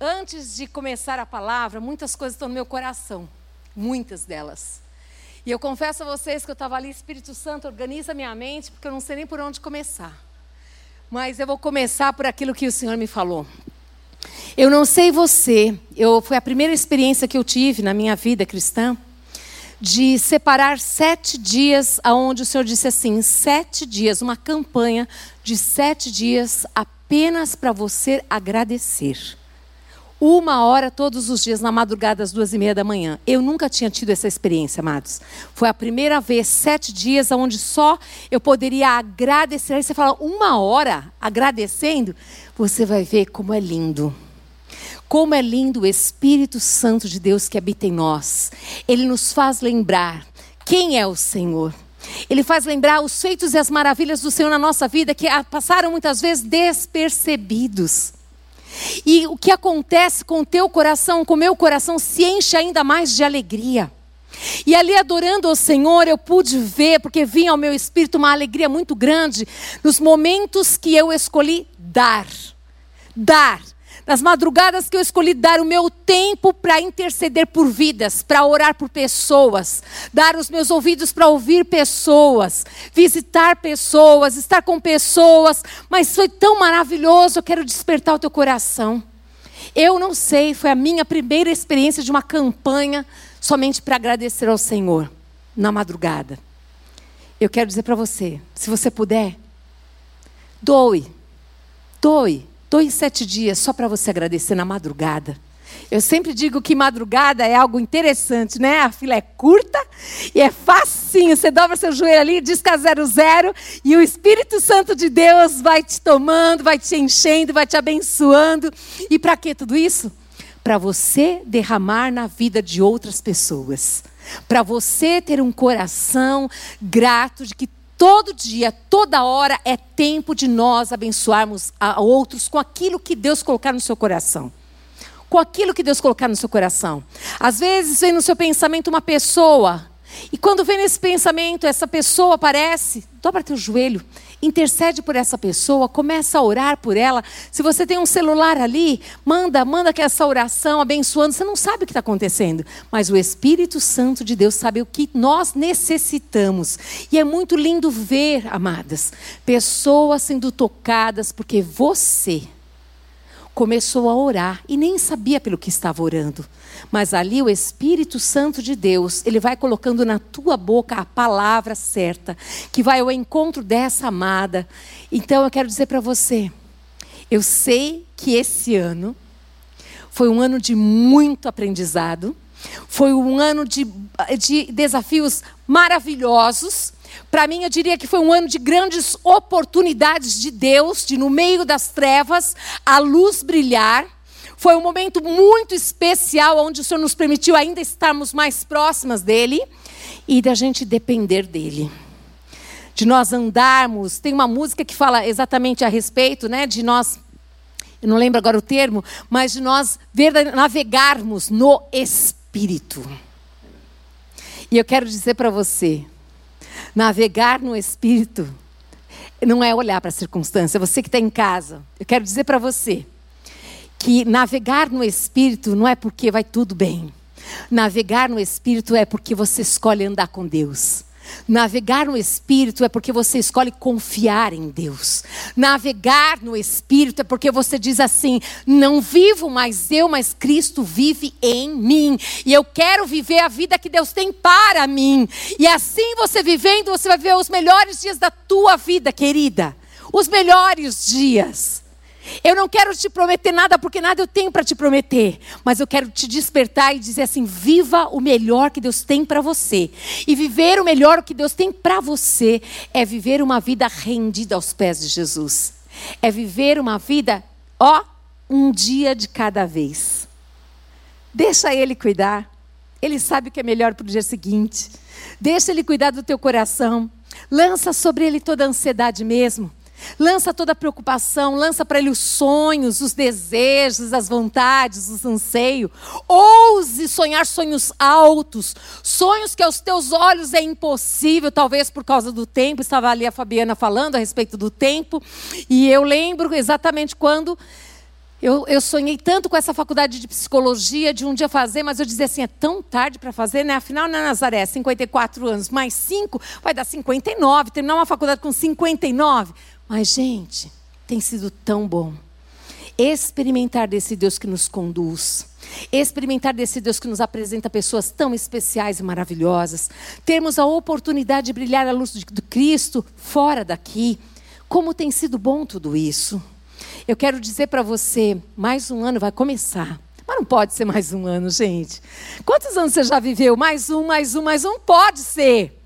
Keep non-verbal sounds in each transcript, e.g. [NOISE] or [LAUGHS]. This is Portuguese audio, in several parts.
antes de começar a palavra, muitas coisas estão no meu coração. Muitas delas. E eu confesso a vocês que eu estava ali, Espírito Santo, organiza minha mente, porque eu não sei nem por onde começar. Mas eu vou começar por aquilo que o Senhor me falou. Eu não sei você, eu, foi a primeira experiência que eu tive na minha vida cristã de separar sete dias, aonde o Senhor disse assim, sete dias, uma campanha de sete dias apenas para você agradecer. Uma hora todos os dias, na madrugada, às duas e meia da manhã. Eu nunca tinha tido essa experiência, amados. Foi a primeira vez, sete dias, onde só eu poderia agradecer. Aí você fala, uma hora agradecendo? Você vai ver como é lindo. Como é lindo o Espírito Santo de Deus que habita em nós. Ele nos faz lembrar quem é o Senhor. Ele faz lembrar os feitos e as maravilhas do Senhor na nossa vida que passaram muitas vezes despercebidos. E o que acontece com o teu coração, com o meu coração, se enche ainda mais de alegria. E ali adorando ao Senhor, eu pude ver, porque vinha ao meu espírito uma alegria muito grande nos momentos que eu escolhi dar. Dar nas madrugadas que eu escolhi dar o meu tempo para interceder por vidas, para orar por pessoas, dar os meus ouvidos para ouvir pessoas, visitar pessoas, estar com pessoas, mas foi tão maravilhoso, eu quero despertar o teu coração. Eu não sei, foi a minha primeira experiência de uma campanha somente para agradecer ao Senhor na madrugada. Eu quero dizer para você, se você puder, doe, doe Dois, sete dias só para você agradecer na madrugada. Eu sempre digo que madrugada é algo interessante, né? A fila é curta e é facinho. Você dobra seu joelho ali, disca zero zero e o Espírito Santo de Deus vai te tomando, vai te enchendo, vai te abençoando. E para que tudo isso? Para você derramar na vida de outras pessoas. Para você ter um coração grato de que Todo dia, toda hora é tempo de nós abençoarmos a outros com aquilo que Deus colocar no seu coração. Com aquilo que Deus colocar no seu coração. Às vezes vem no seu pensamento uma pessoa e quando vem nesse pensamento, essa pessoa aparece, dobra teu joelho, intercede por essa pessoa, começa a orar por ela. Se você tem um celular ali, manda, manda que essa oração abençoando. Você não sabe o que está acontecendo, mas o Espírito Santo de Deus sabe o que nós necessitamos. E é muito lindo ver, amadas, pessoas sendo tocadas porque você começou a orar e nem sabia pelo que estava orando. Mas ali o Espírito Santo de Deus, ele vai colocando na tua boca a palavra certa, que vai ao encontro dessa amada. Então eu quero dizer para você, eu sei que esse ano foi um ano de muito aprendizado, foi um ano de, de desafios maravilhosos para mim, eu diria que foi um ano de grandes oportunidades de Deus, de no meio das trevas, a luz brilhar. Foi um momento muito especial, onde o Senhor nos permitiu ainda estarmos mais próximas dEle e da gente depender dEle. De nós andarmos, tem uma música que fala exatamente a respeito, né, de nós eu não lembro agora o termo, mas de nós navegarmos no Espírito. E eu quero dizer para você, Navegar no Espírito não é olhar para a circunstância. Você que está em casa, eu quero dizer para você que navegar no Espírito não é porque vai tudo bem. Navegar no Espírito é porque você escolhe andar com Deus. Navegar no Espírito é porque você escolhe confiar em Deus. Navegar no Espírito é porque você diz assim: não vivo mais eu, mas Cristo vive em mim. E eu quero viver a vida que Deus tem para mim. E assim você vivendo, você vai viver os melhores dias da tua vida, querida. Os melhores dias. Eu não quero te prometer nada, porque nada eu tenho para te prometer. Mas eu quero te despertar e dizer assim: viva o melhor que Deus tem para você. E viver o melhor que Deus tem para você é viver uma vida rendida aos pés de Jesus. É viver uma vida, ó, um dia de cada vez. Deixa Ele cuidar. Ele sabe o que é melhor para o dia seguinte. Deixa Ele cuidar do teu coração. Lança sobre Ele toda a ansiedade mesmo. Lança toda a preocupação, lança para ele os sonhos, os desejos, as vontades, os anseios. Ouse sonhar sonhos altos, sonhos que aos teus olhos é impossível, talvez por causa do tempo. Estava ali a Fabiana falando a respeito do tempo, e eu lembro exatamente quando Eu, eu, sonhei tanto com essa faculdade de psicologia, de um dia fazer, mas eu dizia assim: é tão tarde para fazer, né? Afinal, na Nazaré, 54 anos mais 5, vai dar 59. Terminar uma faculdade com 59. Mas, gente, tem sido tão bom. Experimentar desse Deus que nos conduz. Experimentar desse Deus que nos apresenta pessoas tão especiais e maravilhosas. Termos a oportunidade de brilhar a luz do Cristo fora daqui. Como tem sido bom tudo isso. Eu quero dizer para você, mais um ano vai começar. Mas não pode ser mais um ano, gente. Quantos anos você já viveu? Mais um, mais um, mais um? Pode ser.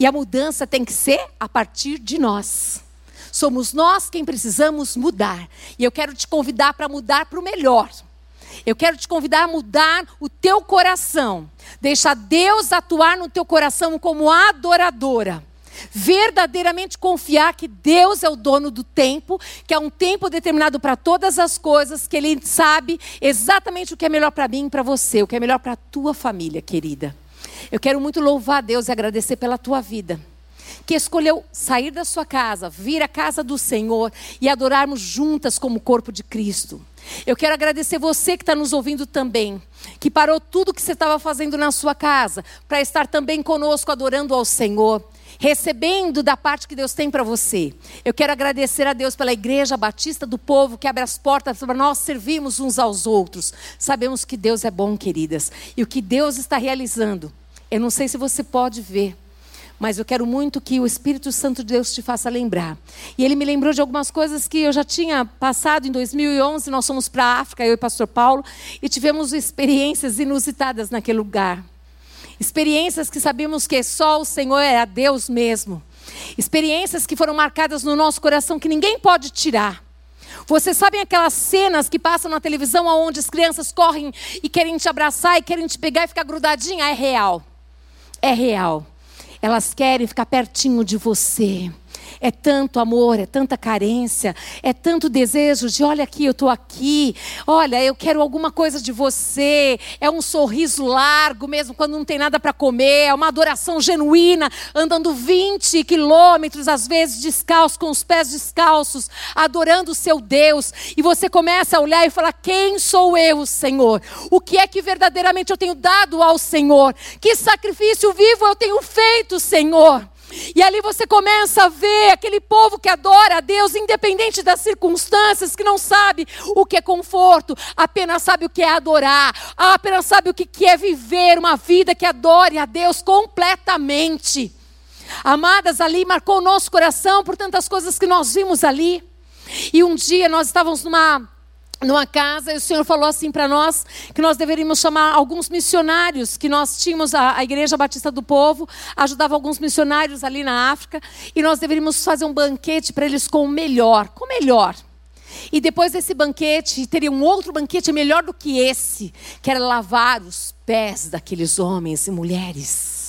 E a mudança tem que ser a partir de nós. Somos nós quem precisamos mudar. E eu quero te convidar para mudar para o melhor. Eu quero te convidar a mudar o teu coração. Deixa Deus atuar no teu coração como adoradora verdadeiramente confiar que Deus é o dono do tempo, que é um tempo determinado para todas as coisas, que Ele sabe exatamente o que é melhor para mim e para você, o que é melhor para a tua família, querida. Eu quero muito louvar a Deus e agradecer pela tua vida. Que escolheu sair da sua casa, vir à casa do Senhor e adorarmos juntas como corpo de Cristo. Eu quero agradecer você que está nos ouvindo também, que parou tudo que você estava fazendo na sua casa, para estar também conosco adorando ao Senhor recebendo da parte que Deus tem para você. Eu quero agradecer a Deus pela Igreja Batista do Povo que abre as portas para nós servirmos uns aos outros. Sabemos que Deus é bom, queridas, e o que Deus está realizando. Eu não sei se você pode ver, mas eu quero muito que o Espírito Santo de Deus te faça lembrar. E ele me lembrou de algumas coisas que eu já tinha passado em 2011. Nós fomos para a África, eu e o pastor Paulo, e tivemos experiências inusitadas naquele lugar. Experiências que sabemos que só o Senhor é a Deus mesmo. Experiências que foram marcadas no nosso coração que ninguém pode tirar. Vocês sabem aquelas cenas que passam na televisão onde as crianças correm e querem te abraçar e querem te pegar e ficar grudadinha? É real. É real. Elas querem ficar pertinho de você. É tanto amor, é tanta carência, é tanto desejo de olha aqui, eu estou aqui, olha, eu quero alguma coisa de você. É um sorriso largo mesmo quando não tem nada para comer, é uma adoração genuína, andando 20 quilômetros, às vezes descalço, com os pés descalços, adorando o seu Deus. E você começa a olhar e falar: quem sou eu, Senhor? O que é que verdadeiramente eu tenho dado ao Senhor? Que sacrifício vivo eu tenho feito, Senhor? E ali você começa a ver aquele povo que adora a Deus, independente das circunstâncias, que não sabe o que é conforto, apenas sabe o que é adorar, apenas sabe o que é viver uma vida que adore a Deus completamente. Amadas, ali marcou o nosso coração por tantas coisas que nós vimos ali. E um dia nós estávamos numa numa casa, e o Senhor falou assim para nós que nós deveríamos chamar alguns missionários, que nós tínhamos a, a, Igreja Batista do Povo, ajudava alguns missionários ali na África, e nós deveríamos fazer um banquete para eles com o melhor, com o melhor. E depois desse banquete, teria um outro banquete melhor do que esse, que era lavar os pés daqueles homens e mulheres.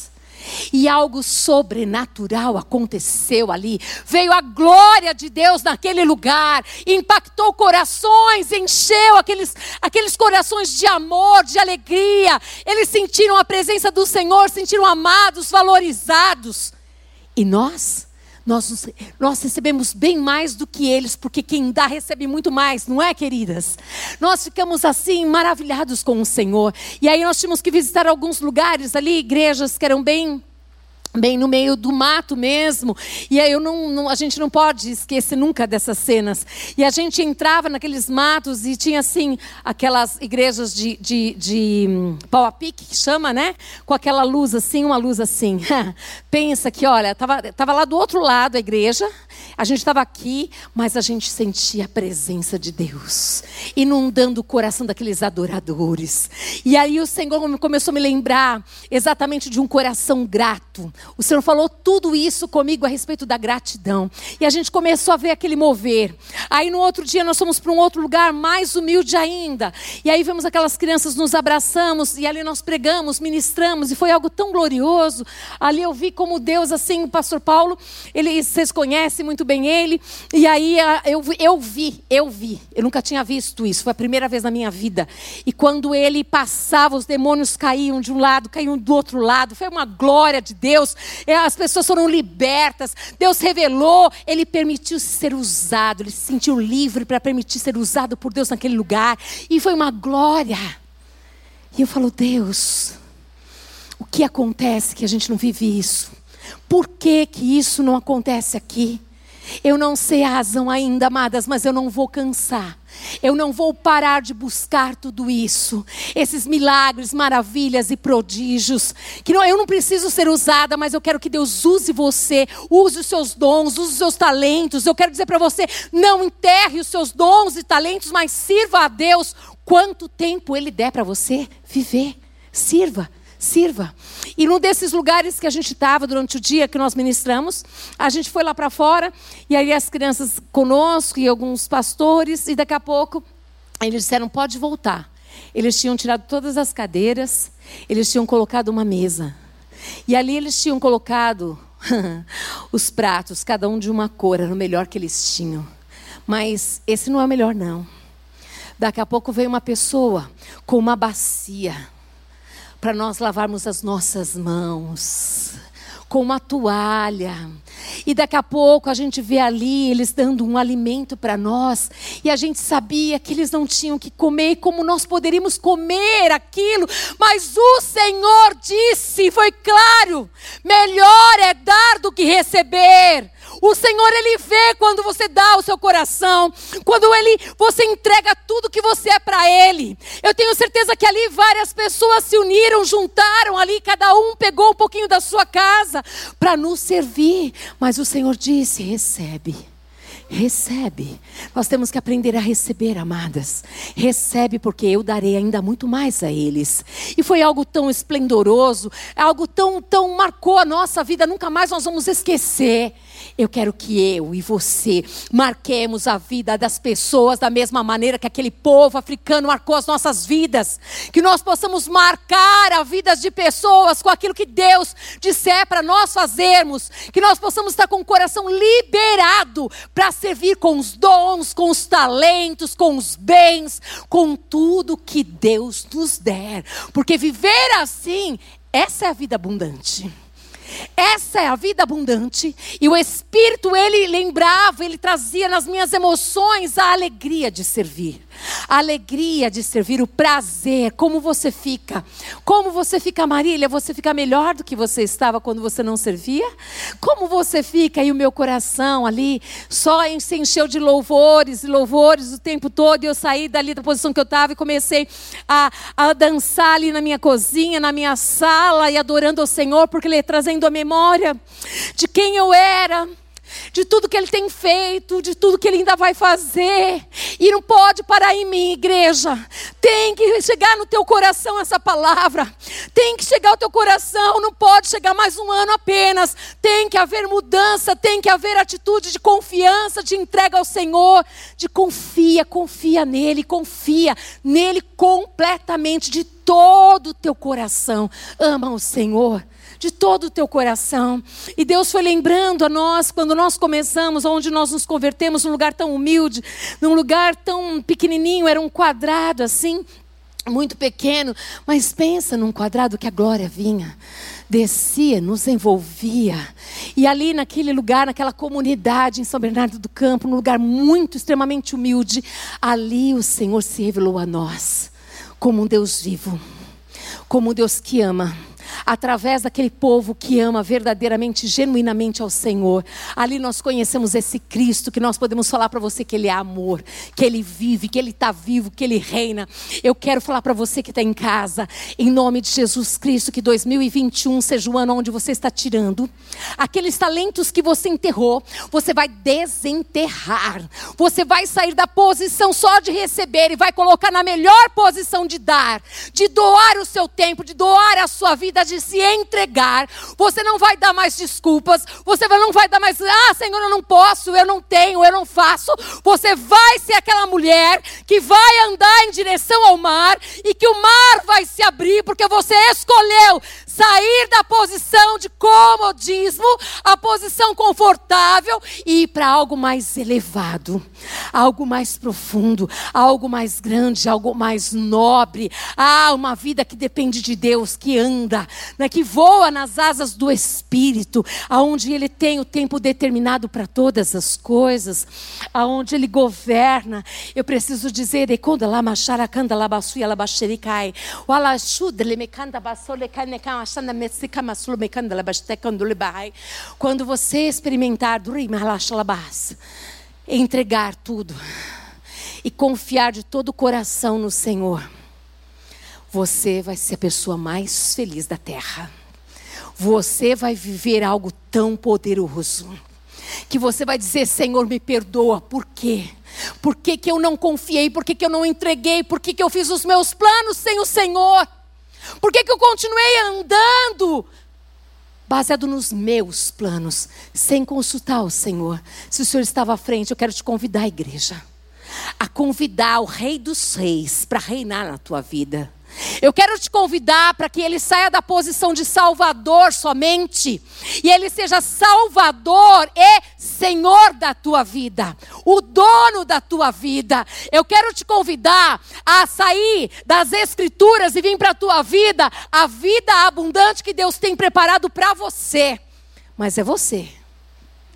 E algo sobrenatural aconteceu ali. Veio a glória de Deus naquele lugar, impactou corações, encheu aqueles, aqueles corações de amor, de alegria. Eles sentiram a presença do Senhor, sentiram amados, valorizados. E nós? Nós, nós recebemos bem mais do que eles, porque quem dá recebe muito mais, não é, queridas? Nós ficamos assim maravilhados com o Senhor. E aí nós tínhamos que visitar alguns lugares ali, igrejas que eram bem bem no meio do mato mesmo. E aí eu não, não, a gente não pode esquecer nunca dessas cenas. E a gente entrava naqueles matos e tinha assim aquelas igrejas de, de, de hum, pau a pique, que chama, né? Com aquela luz assim, uma luz assim. [LAUGHS] Pensa que, olha, tava, tava lá do outro lado a igreja, a gente estava aqui, mas a gente sentia a presença de Deus, inundando o coração daqueles adoradores. E aí o Senhor começou a me lembrar exatamente de um coração grato o Senhor falou tudo isso comigo a respeito da gratidão. E a gente começou a ver aquele mover. Aí no outro dia nós fomos para um outro lugar mais humilde ainda. E aí vemos aquelas crianças, nos abraçamos e ali nós pregamos, ministramos e foi algo tão glorioso. Ali eu vi como Deus, assim, o pastor Paulo, ele, vocês conhecem muito bem ele. E aí eu, eu vi, eu vi. Eu nunca tinha visto isso. Foi a primeira vez na minha vida. E quando ele passava, os demônios caíam de um lado, caíam do outro lado. Foi uma glória de Deus. Deus, as pessoas foram libertas, Deus revelou, ele permitiu ser usado, ele se sentiu livre para permitir ser usado por Deus naquele lugar, e foi uma glória. E eu falo, Deus, o que acontece que a gente não vive isso? Por que, que isso não acontece aqui? Eu não sei a razão ainda, amadas, mas eu não vou cansar. Eu não vou parar de buscar tudo isso. Esses milagres, maravilhas e prodígios. Que não, eu não preciso ser usada, mas eu quero que Deus use você. Use os seus dons, use os seus talentos. Eu quero dizer para você: não enterre os seus dons e talentos, mas sirva a Deus quanto tempo Ele der para você viver. Sirva sirva. E num desses lugares que a gente estava durante o dia que nós ministramos, a gente foi lá para fora, e aí as crianças conosco e alguns pastores, e daqui a pouco eles disseram: pode voltar. Eles tinham tirado todas as cadeiras, eles tinham colocado uma mesa. E ali eles tinham colocado [LAUGHS] os pratos, cada um de uma cor, era o melhor que eles tinham. Mas esse não é o melhor, não. Daqui a pouco veio uma pessoa com uma bacia para nós lavarmos as nossas mãos com uma toalha. E daqui a pouco a gente vê ali eles dando um alimento para nós, e a gente sabia que eles não tinham que comer, como nós poderíamos comer aquilo, mas o Senhor disse, foi claro: melhor é dar do que receber. O Senhor ele vê quando você dá o seu coração, quando ele você entrega tudo que você é para ele. Eu tenho certeza que ali várias pessoas se uniram, juntaram ali, cada um pegou um pouquinho da sua casa para nos servir, mas o Senhor disse: "Recebe". Recebe. Nós temos que aprender a receber, amadas. Recebe, porque eu darei ainda muito mais a eles. E foi algo tão esplendoroso, algo tão, tão marcou a nossa vida, nunca mais nós vamos esquecer. Eu quero que eu e você marquemos a vida das pessoas da mesma maneira que aquele povo africano marcou as nossas vidas. Que nós possamos marcar a vida de pessoas com aquilo que Deus disser para nós fazermos. Que nós possamos estar com o coração liberado para servir com os dons, com os talentos, com os bens, com tudo que Deus nos der. Porque viver assim, essa é a vida abundante. Essa é a vida abundante. E o Espírito, ele lembrava, ele trazia nas minhas emoções a alegria de servir. A alegria de servir, o prazer, como você fica. Como você fica, Marília? Você fica melhor do que você estava quando você não servia? Como você fica? E o meu coração ali só se encheu de louvores e louvores o tempo todo. E eu saí dali da posição que eu estava e comecei a, a dançar ali na minha cozinha, na minha sala e adorando ao Senhor, porque Ele trazendo a memória de quem eu era de tudo que ele tem feito, de tudo que ele ainda vai fazer. E não pode parar em mim, igreja. Tem que chegar no teu coração essa palavra. Tem que chegar ao teu coração, não pode chegar mais um ano apenas. Tem que haver mudança, tem que haver atitude de confiança, de entrega ao Senhor, de confia, confia nele, confia nele completamente de todo o teu coração. Ama o Senhor de todo o teu coração. E Deus foi lembrando a nós, quando nós começamos, onde nós nos convertemos, num lugar tão humilde, num lugar tão pequenininho, era um quadrado assim, muito pequeno, mas pensa num quadrado que a glória vinha, descia, nos envolvia. E ali naquele lugar, naquela comunidade em São Bernardo do Campo, num lugar muito extremamente humilde, ali o Senhor se revelou a nós como um Deus vivo, como um Deus que ama através daquele povo que ama verdadeiramente, genuinamente ao Senhor. Ali nós conhecemos esse Cristo que nós podemos falar para você que Ele é amor, que Ele vive, que Ele está vivo, que Ele reina. Eu quero falar para você que está em casa, em nome de Jesus Cristo, que 2021 seja o ano onde você está tirando aqueles talentos que você enterrou, você vai desenterrar. Você vai sair da posição só de receber e vai colocar na melhor posição de dar, de doar o seu tempo, de doar a sua vida de se entregar. Você não vai dar mais desculpas. Você não vai dar mais, ah, Senhor, eu não posso, eu não tenho, eu não faço. Você vai ser aquela mulher que vai andar em direção ao mar e que o mar vai se abrir porque você escolheu sair da posição de comodismo, a posição confortável e ir para algo mais elevado, algo mais profundo, algo mais grande, algo mais nobre. Ah, uma vida que depende de Deus, que anda, né, que voa nas asas do Espírito, aonde Ele tem o tempo determinado para todas as coisas, aonde Ele governa. Eu preciso dizer, quando lá machara canda lá basuia lá baxericai, o alachude le mecanda basole canecam achando messica maslo mecanda lá bastecando le bai. Quando você experimentar durima labas, entregar tudo e confiar de todo o coração no Senhor, você vai ser a pessoa mais feliz da terra. Você vai viver algo tão poderoso que você vai dizer: Senhor, me perdoa, por quê? Por que, que eu não confiei? Por que, que eu não entreguei? Por que, que eu fiz os meus planos sem o Senhor? Por que, que eu continuei andando baseado nos meus planos, sem consultar o Senhor? Se o Senhor estava à frente, eu quero te convidar, igreja, a convidar o Rei dos Reis para reinar na tua vida. Eu quero te convidar para que ele saia da posição de Salvador somente, e ele seja Salvador e Senhor da tua vida, o dono da tua vida. Eu quero te convidar a sair das Escrituras e vir para a tua vida, a vida abundante que Deus tem preparado para você. Mas é você,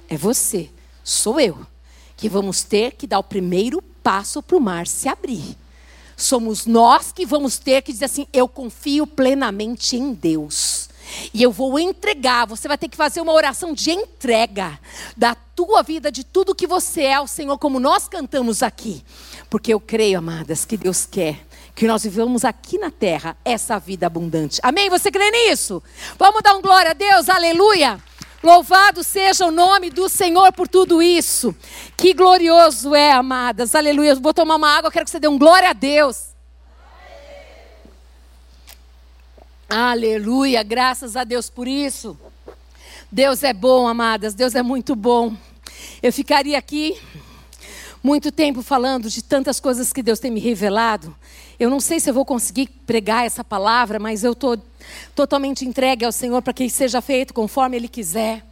é você, sou eu, que vamos ter que dar o primeiro passo para o mar se abrir. Somos nós que vamos ter que dizer assim: eu confio plenamente em Deus. E eu vou entregar. Você vai ter que fazer uma oração de entrega da tua vida, de tudo que você é ao Senhor, como nós cantamos aqui. Porque eu creio, amadas, que Deus quer que nós vivamos aqui na terra essa vida abundante. Amém? Você crê nisso? Vamos dar um glória a Deus, aleluia. Louvado seja o nome do Senhor por tudo isso. Que glorioso é, amadas. Aleluia. Vou tomar uma água, quero que você dê um glória a Deus. Aleluia. Graças a Deus por isso. Deus é bom, amadas. Deus é muito bom. Eu ficaria aqui muito tempo falando de tantas coisas que Deus tem me revelado. Eu não sei se eu vou conseguir pregar essa palavra, mas eu estou totalmente entregue ao Senhor para que seja feito conforme Ele quiser.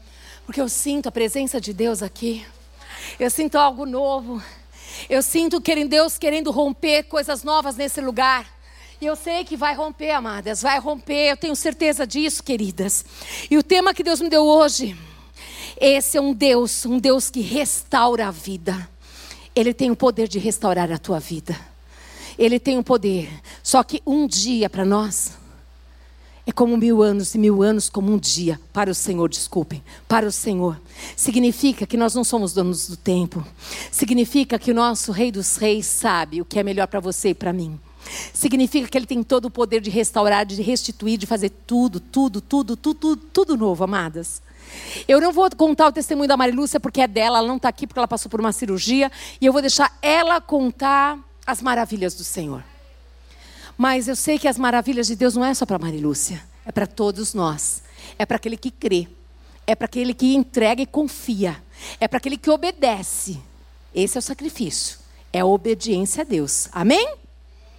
Porque eu sinto a presença de Deus aqui. Eu sinto algo novo. Eu sinto Deus querendo romper coisas novas nesse lugar. E eu sei que vai romper, amadas, vai romper, eu tenho certeza disso, queridas. E o tema que Deus me deu hoje, esse é um Deus, um Deus que restaura a vida. Ele tem o poder de restaurar a tua vida. Ele tem o poder. Só que um dia para nós é como mil anos e mil anos como um dia para o Senhor, desculpem, para o Senhor. Significa que nós não somos donos do tempo. Significa que o nosso Rei dos Reis sabe o que é melhor para você e para mim. Significa que Ele tem todo o poder de restaurar, de restituir, de fazer tudo, tudo, tudo, tudo, tudo, tudo novo, amadas. Eu não vou contar o testemunho da Marilúcia porque é dela, ela não está aqui porque ela passou por uma cirurgia. E eu vou deixar ela contar as maravilhas do Senhor. Mas eu sei que as maravilhas de Deus não é só para Marilúcia, é para todos nós. É para aquele que crê, é para aquele que entrega e confia, é para aquele que obedece. Esse é o sacrifício, é a obediência a Deus. Amém?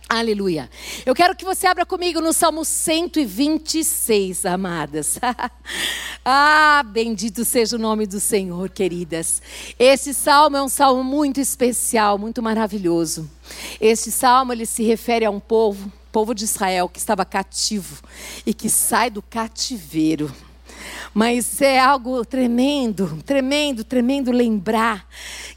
Aleluia. Eu quero que você abra comigo no Salmo 126, amadas. [LAUGHS] ah, bendito seja o nome do Senhor, queridas. Esse salmo é um salmo muito especial, muito maravilhoso. Este salmo ele se refere a um povo, povo de Israel que estava cativo e que sai do cativeiro. Mas é algo tremendo, tremendo, tremendo lembrar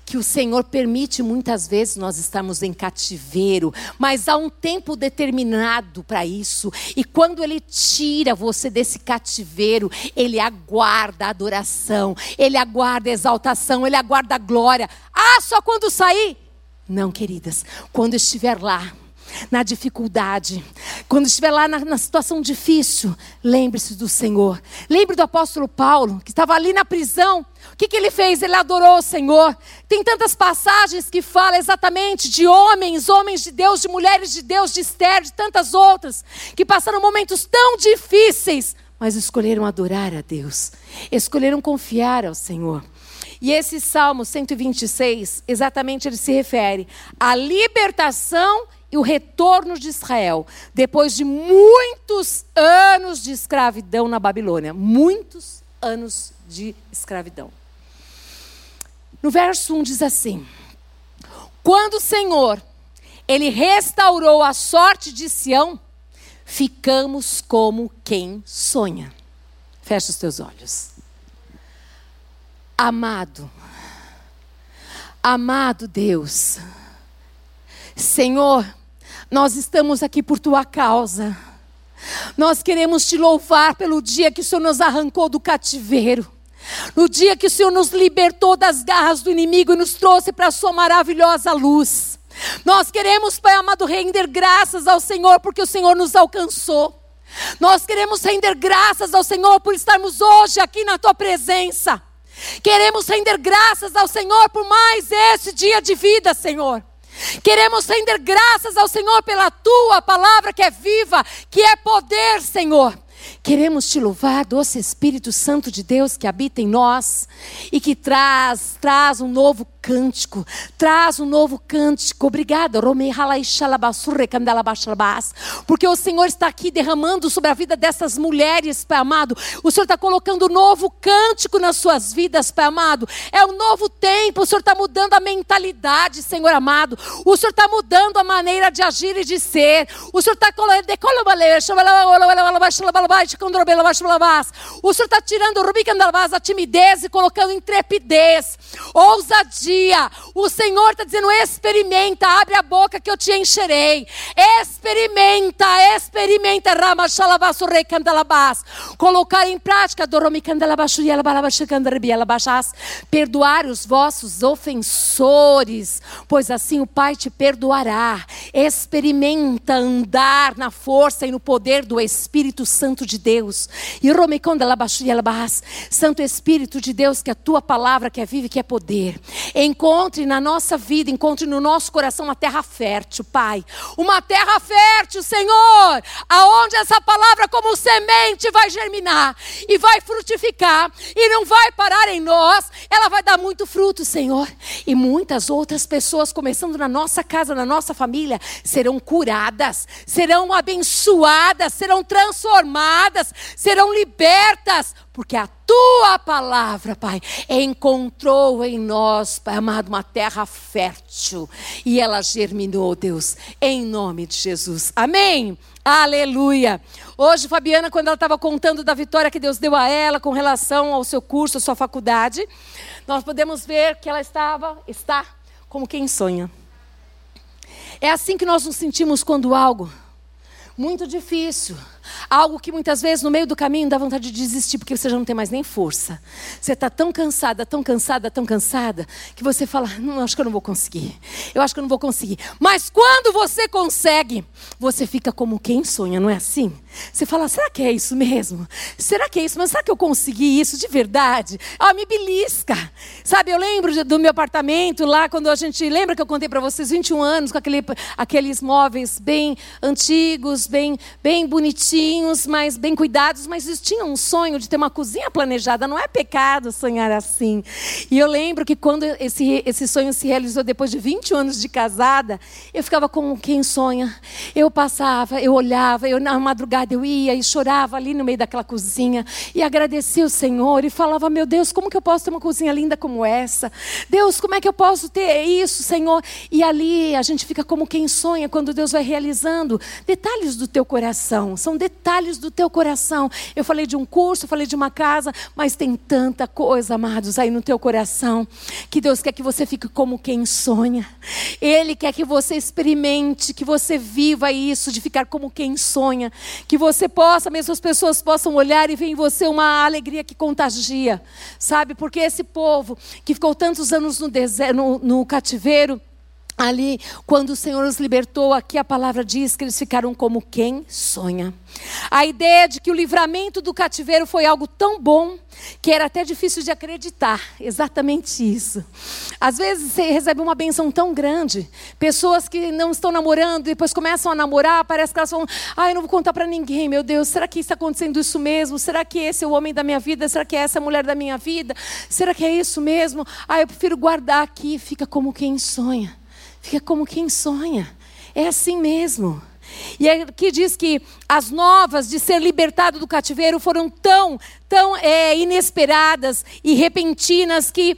que o Senhor permite muitas vezes nós estarmos em cativeiro, mas há um tempo determinado para isso. E quando Ele tira você desse cativeiro, Ele aguarda a adoração, Ele aguarda a exaltação, Ele aguarda a glória. Ah, só quando sair? Não, queridas, quando estiver lá na dificuldade, quando estiver lá na, na situação difícil, lembre-se do Senhor. Lembre do apóstolo Paulo, que estava ali na prisão. O que, que ele fez? Ele adorou o Senhor. Tem tantas passagens que falam exatamente de homens, homens de Deus, de mulheres de Deus, de Esther, de tantas outras, que passaram momentos tão difíceis, mas escolheram adorar a Deus, escolheram confiar ao Senhor. E esse Salmo 126, exatamente ele se refere à libertação o retorno de Israel, depois de muitos anos de escravidão na Babilônia. Muitos anos de escravidão. No verso 1 diz assim: Quando o Senhor, ele restaurou a sorte de Sião, ficamos como quem sonha. Fecha os teus olhos. Amado, amado Deus, Senhor, nós estamos aqui por tua causa. Nós queremos te louvar pelo dia que o Senhor nos arrancou do cativeiro. No dia que o Senhor nos libertou das garras do inimigo e nos trouxe para a sua maravilhosa luz. Nós queremos, Pai amado, render graças ao Senhor porque o Senhor nos alcançou. Nós queremos render graças ao Senhor por estarmos hoje aqui na tua presença. Queremos render graças ao Senhor por mais esse dia de vida, Senhor. Queremos render graças ao Senhor pela tua palavra que é viva, que é poder, Senhor. Queremos te louvar, doce Espírito Santo de Deus que habita em nós e que traz, traz um novo cântico, traz um novo cântico. Obrigada, porque o Senhor está aqui derramando sobre a vida dessas mulheres, Pai amado. O Senhor está colocando um novo cântico nas suas vidas, Pai amado. É um novo tempo, o Senhor está mudando a mentalidade, Senhor amado. O Senhor está mudando a maneira de agir e de ser. O Senhor está. O Senhor está tirando a timidez e colocando intrepidez, ousadia dia. O Senhor está dizendo: experimenta, abre a boca que eu te encherei. Experimenta, experimenta. Colocar em prática. Perdoar os vossos ofensores, pois assim o Pai te perdoará. Experimenta andar na força e no poder do Espírito Santo de Deus. E Santo Espírito de Deus, que a tua palavra que é viva e que é poder. Encontre na nossa vida, encontre no nosso coração uma terra fértil, Pai. Uma terra fértil, Senhor, aonde essa palavra como semente vai germinar e vai frutificar e não vai parar em nós, ela vai dar muito fruto, Senhor. E muitas outras pessoas, começando na nossa casa, na nossa família, serão curadas, serão abençoadas, serão transformadas, serão libertas porque a tua palavra, Pai, encontrou em nós, Pai amado, uma terra fértil e ela germinou, Deus, em nome de Jesus. Amém. Aleluia. Hoje, Fabiana, quando ela estava contando da vitória que Deus deu a ela com relação ao seu curso, à sua faculdade, nós podemos ver que ela estava, está como quem sonha. É assim que nós nos sentimos quando algo muito difícil Algo que muitas vezes no meio do caminho dá vontade de desistir, porque você já não tem mais nem força. Você está tão cansada, tão cansada, tão cansada, que você fala: não, acho que eu não vou conseguir. Eu acho que eu não vou conseguir. Mas quando você consegue, você fica como quem sonha, não é assim? Você fala: será que é isso mesmo? Será que é isso? Mas será que eu consegui isso de verdade? Ah, me belisca. Sabe, eu lembro do meu apartamento lá, quando a gente. Lembra que eu contei para vocês 21 anos com aquele, aqueles móveis bem antigos, bem, bem bonitinhos mas bem cuidados, mas eles tinham um sonho de ter uma cozinha planejada. Não é pecado sonhar assim. E eu lembro que quando esse, esse sonho se realizou depois de 20 anos de casada, eu ficava como quem sonha. Eu passava, eu olhava, eu na madrugada eu ia e chorava ali no meio daquela cozinha e agradecia o Senhor e falava: Meu Deus, como que eu posso ter uma cozinha linda como essa? Deus, como é que eu posso ter isso, Senhor? E ali a gente fica como quem sonha quando Deus vai realizando detalhes do teu coração. São detalhes detalhes do teu coração. Eu falei de um curso, falei de uma casa, mas tem tanta coisa, amados, aí no teu coração, que Deus quer que você fique como quem sonha. Ele quer que você experimente, que você viva isso de ficar como quem sonha, que você possa, mesmo as pessoas possam olhar e ver em você uma alegria que contagia, sabe? Porque esse povo que ficou tantos anos no, deserto, no, no cativeiro, ali, quando o Senhor os libertou, aqui a palavra diz que eles ficaram como quem sonha. A ideia de que o livramento do cativeiro foi algo tão bom que era até difícil de acreditar. Exatamente isso. Às vezes você recebe uma benção tão grande, pessoas que não estão namorando, depois começam a namorar, parece que elas falam: "Ai, eu não vou contar para ninguém, meu Deus, será que está acontecendo isso mesmo? Será que esse é o homem da minha vida? Será que é essa a mulher da minha vida? Será que é isso mesmo? Ah, eu prefiro guardar aqui", fica como quem sonha. Fica como quem sonha. É assim mesmo. E aqui diz que as novas de ser libertado do cativeiro foram tão, tão é, inesperadas e repentinas que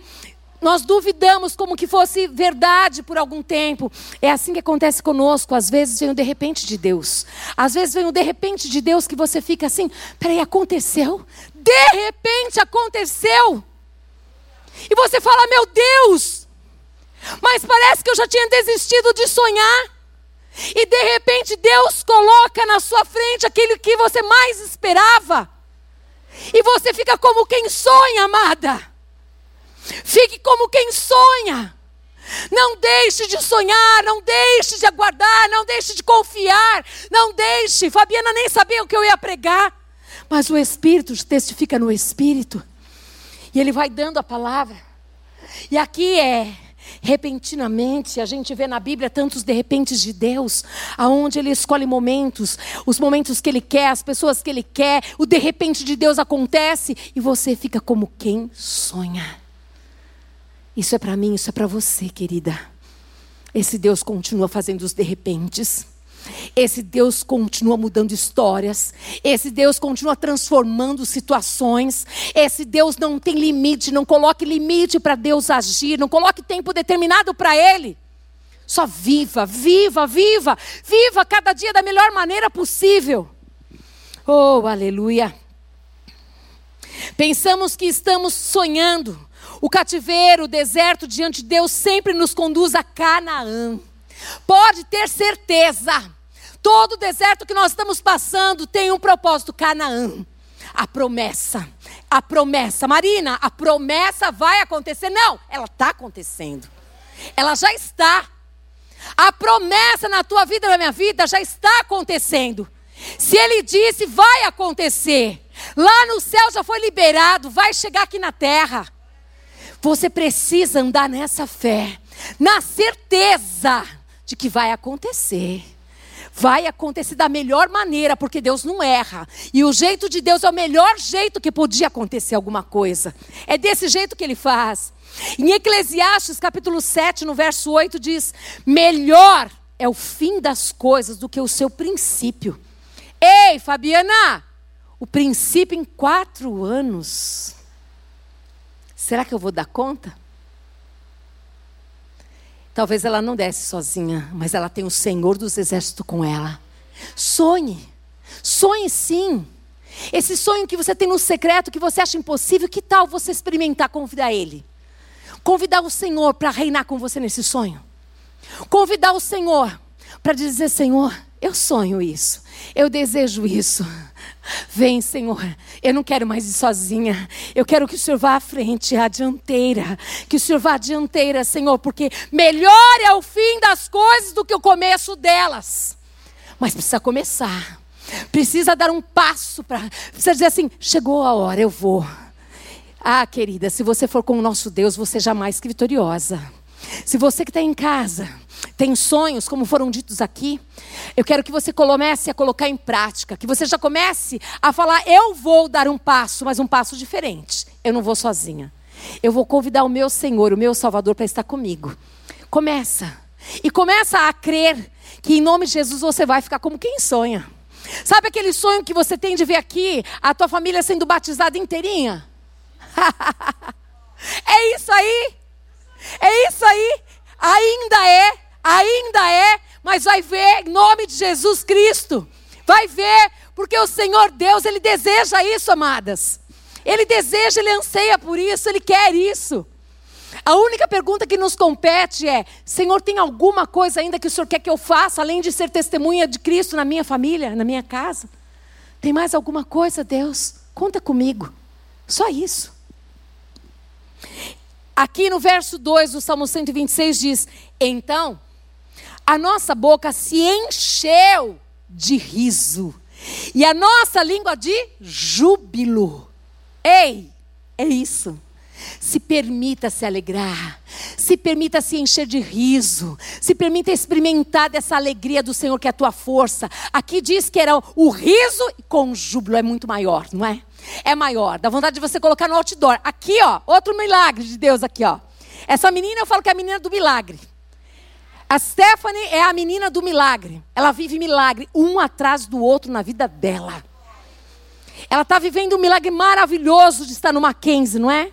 nós duvidamos como que fosse verdade por algum tempo. É assim que acontece conosco. Às vezes vem o de repente de Deus. Às vezes vem o de repente de Deus que você fica assim: peraí, aconteceu? De repente aconteceu. E você fala: meu Deus, mas parece que eu já tinha desistido de sonhar. E de repente Deus coloca na sua frente aquilo que você mais esperava. E você fica como quem sonha, amada. Fique como quem sonha. Não deixe de sonhar, não deixe de aguardar, não deixe de confiar, não deixe. Fabiana nem sabia o que eu ia pregar, mas o Espírito testifica no Espírito, e ele vai dando a palavra. E aqui é repentinamente, a gente vê na Bíblia tantos de repentes de Deus, aonde ele escolhe momentos, os momentos que ele quer, as pessoas que ele quer, o de repente de Deus acontece e você fica como quem sonha. Isso é para mim, isso é para você, querida. Esse Deus continua fazendo os de repentes. Esse Deus continua mudando histórias. Esse Deus continua transformando situações. Esse Deus não tem limite. Não coloque limite para Deus agir. Não coloque tempo determinado para Ele. Só viva, viva, viva. Viva cada dia da melhor maneira possível. Oh, aleluia. Pensamos que estamos sonhando. O cativeiro, o deserto diante de Deus sempre nos conduz a Canaã. Pode ter certeza. Todo deserto que nós estamos passando tem um propósito: Canaã. A promessa. A promessa. Marina, a promessa vai acontecer? Não, ela está acontecendo. Ela já está. A promessa na tua vida na minha vida já está acontecendo. Se ele disse, vai acontecer. Lá no céu já foi liberado, vai chegar aqui na terra. Você precisa andar nessa fé, na certeza de que vai acontecer. Vai acontecer da melhor maneira, porque Deus não erra. E o jeito de Deus é o melhor jeito que podia acontecer alguma coisa. É desse jeito que ele faz. Em Eclesiastes, capítulo 7, no verso 8, diz: Melhor é o fim das coisas do que o seu princípio. Ei, Fabiana, o princípio em quatro anos. Será que eu vou dar conta? Talvez ela não desce sozinha, mas ela tem o Senhor dos Exércitos com ela. Sonhe, sonhe sim. Esse sonho que você tem no secreto, que você acha impossível, que tal você experimentar convidar Ele? Convidar o Senhor para reinar com você nesse sonho. Convidar o Senhor para dizer: Senhor, eu sonho isso, eu desejo isso. Vem, Senhor, eu não quero mais ir sozinha. Eu quero que o Senhor vá à frente, à dianteira. Que o Senhor vá à dianteira, Senhor, porque melhor é o fim das coisas do que o começo delas. Mas precisa começar. Precisa dar um passo para. Precisa dizer assim: chegou a hora, eu vou. Ah, querida, se você for com o nosso Deus, você é jamais que vitoriosa. Se você que está em casa tem sonhos, como foram ditos aqui, eu quero que você comece a colocar em prática, que você já comece a falar: eu vou dar um passo, mas um passo diferente. Eu não vou sozinha. Eu vou convidar o meu Senhor, o meu Salvador, para estar comigo. Começa. E começa a crer que em nome de Jesus você vai ficar como quem sonha. Sabe aquele sonho que você tem de ver aqui a tua família sendo batizada inteirinha? [LAUGHS] é isso aí. É isso aí. Ainda é, ainda é, mas vai ver em nome de Jesus Cristo. Vai ver, porque o Senhor Deus, Ele deseja isso, amadas. Ele deseja, Ele anseia por isso, Ele quer isso. A única pergunta que nos compete é: Senhor, tem alguma coisa ainda que o Senhor quer que eu faça, além de ser testemunha de Cristo na minha família, na minha casa? Tem mais alguma coisa, Deus? Conta comigo. Só isso. Aqui no verso 2 do Salmo 126 diz: Então, a nossa boca se encheu de riso, e a nossa língua de júbilo. Ei, é isso. Se permita se alegrar, se permita se encher de riso, se permita experimentar dessa alegria do Senhor que é a tua força. Aqui diz que era o riso com júbilo é muito maior, não é? É maior. Dá vontade de você colocar no outdoor. Aqui, ó, outro milagre de Deus aqui, ó. Essa menina eu falo que é a menina do milagre. A Stephanie é a menina do milagre. Ela vive milagre um atrás do outro na vida dela. Ela está vivendo um milagre maravilhoso de estar no Mackenzie, não é?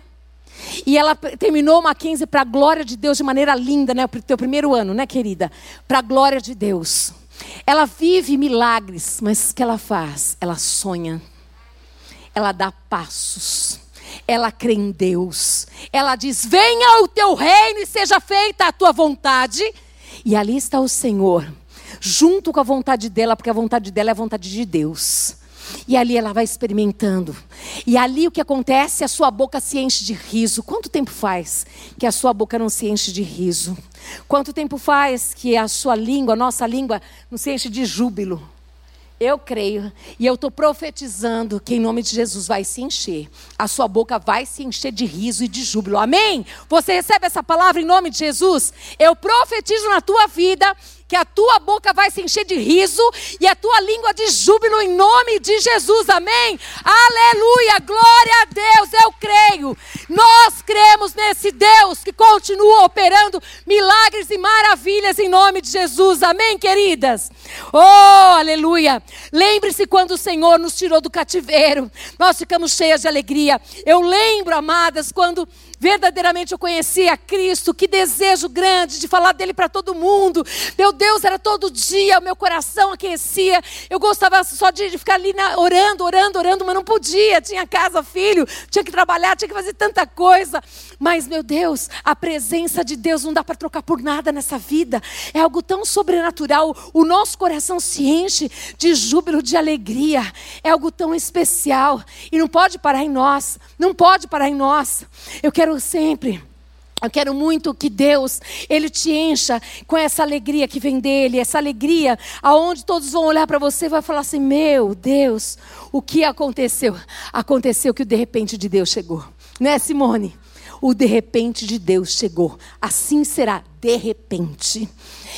E ela terminou o Mackenzie para a glória de Deus de maneira linda, né? O teu primeiro ano, né, querida? Para a glória de Deus. Ela vive milagres, mas o que ela faz? Ela sonha. Ela dá passos. Ela crê em Deus. Ela diz: Venha o teu reino e seja feita a tua vontade e ali está o Senhor, junto com a vontade dela, porque a vontade dela é a vontade de Deus. E ali ela vai experimentando. E ali o que acontece? A sua boca se enche de riso. Quanto tempo faz que a sua boca não se enche de riso? Quanto tempo faz que a sua língua, a nossa língua, não se enche de júbilo? Eu creio e eu estou profetizando que em nome de Jesus vai se encher. A sua boca vai se encher de riso e de júbilo. Amém? Você recebe essa palavra em nome de Jesus? Eu profetizo na tua vida que a tua boca vai se encher de riso e a tua língua de júbilo em nome de Jesus. Amém? Aleluia! Glória a Deus! Eu creio. Nós cremos nesse Deus que continua operando milagres e maravilhas em nome de Jesus. Amém, queridas? Oh, aleluia! Lembre-se quando o Senhor nos tirou do cativeiro. Nós ficamos cheias de alegria. Eu lembro, amadas, quando verdadeiramente eu conheci a Cristo, que desejo grande de falar dele para todo mundo. Meu Deus, era todo dia, o meu coração aquecia. Eu gostava só de ficar ali na, orando, orando, orando, mas não podia. Tinha casa, filho, tinha que trabalhar, tinha que fazer tanta coisa. Mas, meu Deus, a presença de Deus não dá para trocar por nada nessa vida. É algo tão sobrenatural. O nosso coração se enche de júbilo, de alegria. É algo tão especial. E não pode parar em nós. Não pode parar em nós. Eu quero sempre eu quero muito que Deus, Ele te encha com essa alegria que vem dEle, essa alegria aonde todos vão olhar para você e vai falar assim, meu Deus, o que aconteceu? Aconteceu que o de repente de Deus chegou. Né, Simone? O de repente de Deus chegou. Assim será, de repente.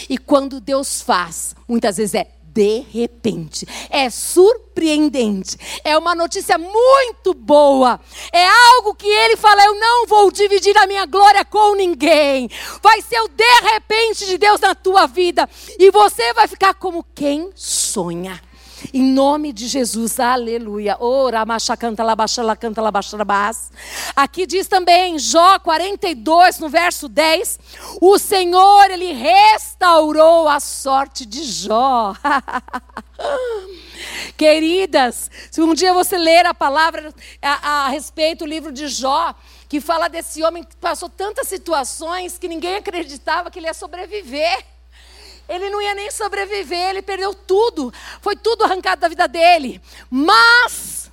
E quando Deus faz, muitas vezes é de repente. É surpreendente. É uma notícia muito boa. É algo que ele fala: eu não vou dividir a minha glória com ninguém. Vai ser o de repente de Deus na tua vida. E você vai ficar como quem sonha. Em nome de Jesus, aleluia. Ora, canta labaixa, la canta labaixa, Aqui diz também, Jó 42, no verso 10, o Senhor, ele restaurou a sorte de Jó. [LAUGHS] Queridas, se um dia você ler a palavra a, a respeito do livro de Jó, que fala desse homem que passou tantas situações que ninguém acreditava que ele ia sobreviver. Ele não ia nem sobreviver, ele perdeu tudo. Foi tudo arrancado da vida dele. Mas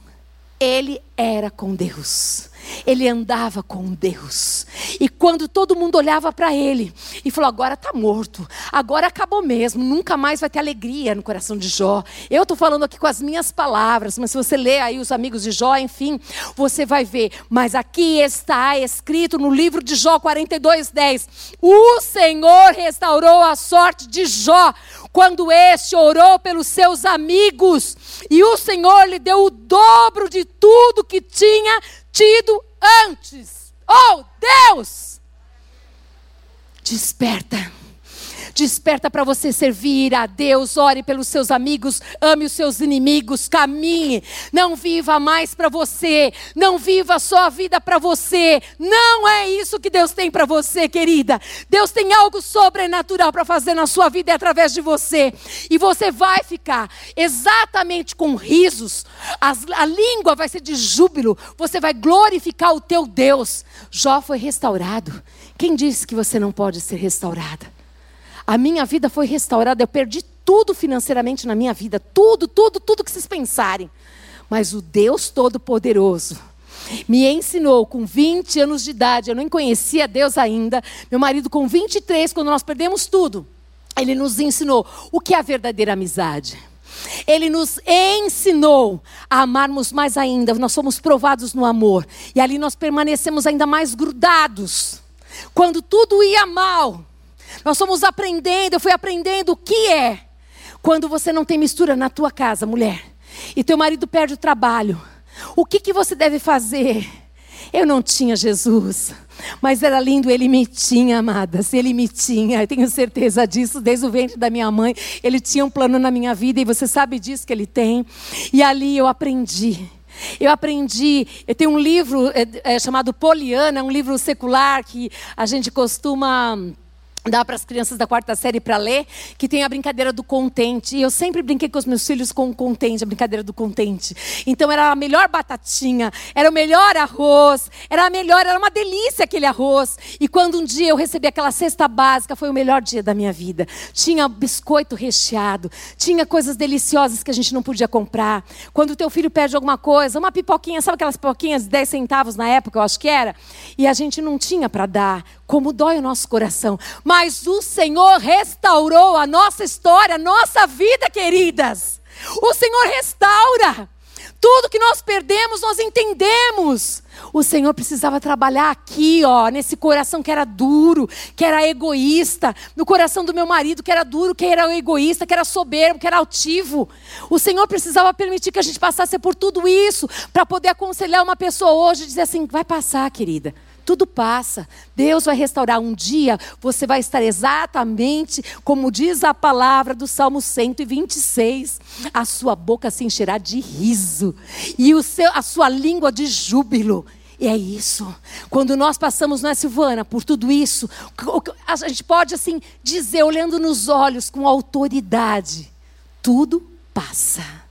ele era com Deus. Ele andava com Deus. E quando todo mundo olhava para ele e falou: agora está morto, agora acabou mesmo, nunca mais vai ter alegria no coração de Jó. Eu estou falando aqui com as minhas palavras, mas se você ler aí os amigos de Jó, enfim, você vai ver. Mas aqui está escrito no livro de Jó 42, 10: O Senhor restaurou a sorte de Jó quando este orou pelos seus amigos, e o Senhor lhe deu o dobro de tudo que tinha tido antes. Oh, Deus! Desperta. Desperta para você servir a Deus, ore pelos seus amigos, ame os seus inimigos, caminhe. Não viva mais para você, não viva só a vida para você. Não é isso que Deus tem para você, querida. Deus tem algo sobrenatural para fazer na sua vida e através de você. E você vai ficar exatamente com risos, As, a língua vai ser de júbilo, você vai glorificar o teu Deus. Jó foi restaurado. Quem disse que você não pode ser restaurada? A minha vida foi restaurada, eu perdi tudo financeiramente na minha vida, tudo, tudo, tudo que vocês pensarem. Mas o Deus Todo-Poderoso me ensinou com 20 anos de idade, eu nem conhecia Deus ainda, meu marido com 23, quando nós perdemos tudo, ele nos ensinou o que é a verdadeira amizade. Ele nos ensinou a amarmos mais ainda. Nós somos provados no amor. E ali nós permanecemos ainda mais grudados. Quando tudo ia mal, nós fomos aprendendo, eu fui aprendendo o que é quando você não tem mistura na tua casa, mulher, e teu marido perde o trabalho. O que, que você deve fazer? Eu não tinha Jesus. Mas era lindo, ele me tinha, amadas, ele me tinha, eu tenho certeza disso, desde o ventre da minha mãe, ele tinha um plano na minha vida e você sabe disso que ele tem. E ali eu aprendi. Eu aprendi, eu tenho um livro é, é, chamado Poliana, um livro secular que a gente costuma dá para as crianças da quarta série para ler, que tem a brincadeira do contente. E eu sempre brinquei com os meus filhos com o contente, a brincadeira do contente. Então era a melhor batatinha, era o melhor arroz, era a melhor, era uma delícia aquele arroz. E quando um dia eu recebi aquela cesta básica, foi o melhor dia da minha vida. Tinha biscoito recheado, tinha coisas deliciosas que a gente não podia comprar. Quando o teu filho pede alguma coisa, uma pipoquinha, sabe aquelas pipoquinhas de 10 centavos na época, eu acho que era? E a gente não tinha para dar. Como dói o nosso coração. Mas o Senhor restaurou a nossa história, a nossa vida, queridas. O Senhor restaura. Tudo que nós perdemos, nós entendemos. O Senhor precisava trabalhar aqui, ó, nesse coração que era duro, que era egoísta, no coração do meu marido que era duro, que era egoísta, que era soberbo, que era altivo. O Senhor precisava permitir que a gente passasse por tudo isso para poder aconselhar uma pessoa hoje e dizer assim: vai passar, querida. Tudo passa. Deus vai restaurar. Um dia você vai estar exatamente como diz a palavra do Salmo 126. A sua boca se encherá de riso e o seu, a sua língua de júbilo. E é isso. Quando nós passamos, não é, Silvana, por tudo isso, a gente pode assim dizer, olhando nos olhos com autoridade: tudo passa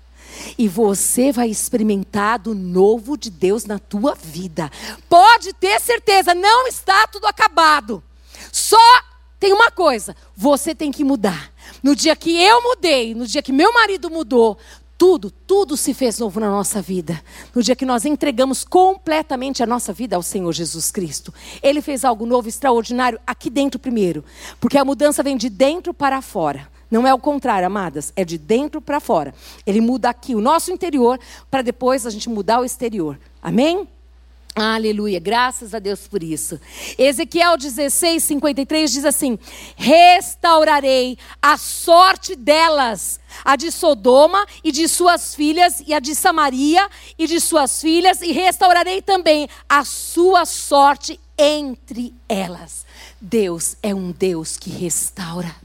e você vai experimentar do novo de Deus na tua vida. Pode ter certeza, não está tudo acabado. Só tem uma coisa: você tem que mudar. No dia que eu mudei, no dia que meu marido mudou, tudo, tudo se fez novo na nossa vida. No dia que nós entregamos completamente a nossa vida ao Senhor Jesus Cristo. Ele fez algo novo, extraordinário, aqui dentro primeiro. Porque a mudança vem de dentro para fora. Não é o contrário, amadas, é de dentro para fora. Ele muda aqui o nosso interior para depois a gente mudar o exterior. Amém? Aleluia, graças a Deus por isso. Ezequiel 16, 53 diz assim: Restaurarei a sorte delas, a de Sodoma e de suas filhas, e a de Samaria e de suas filhas, e restaurarei também a sua sorte entre elas. Deus é um Deus que restaura.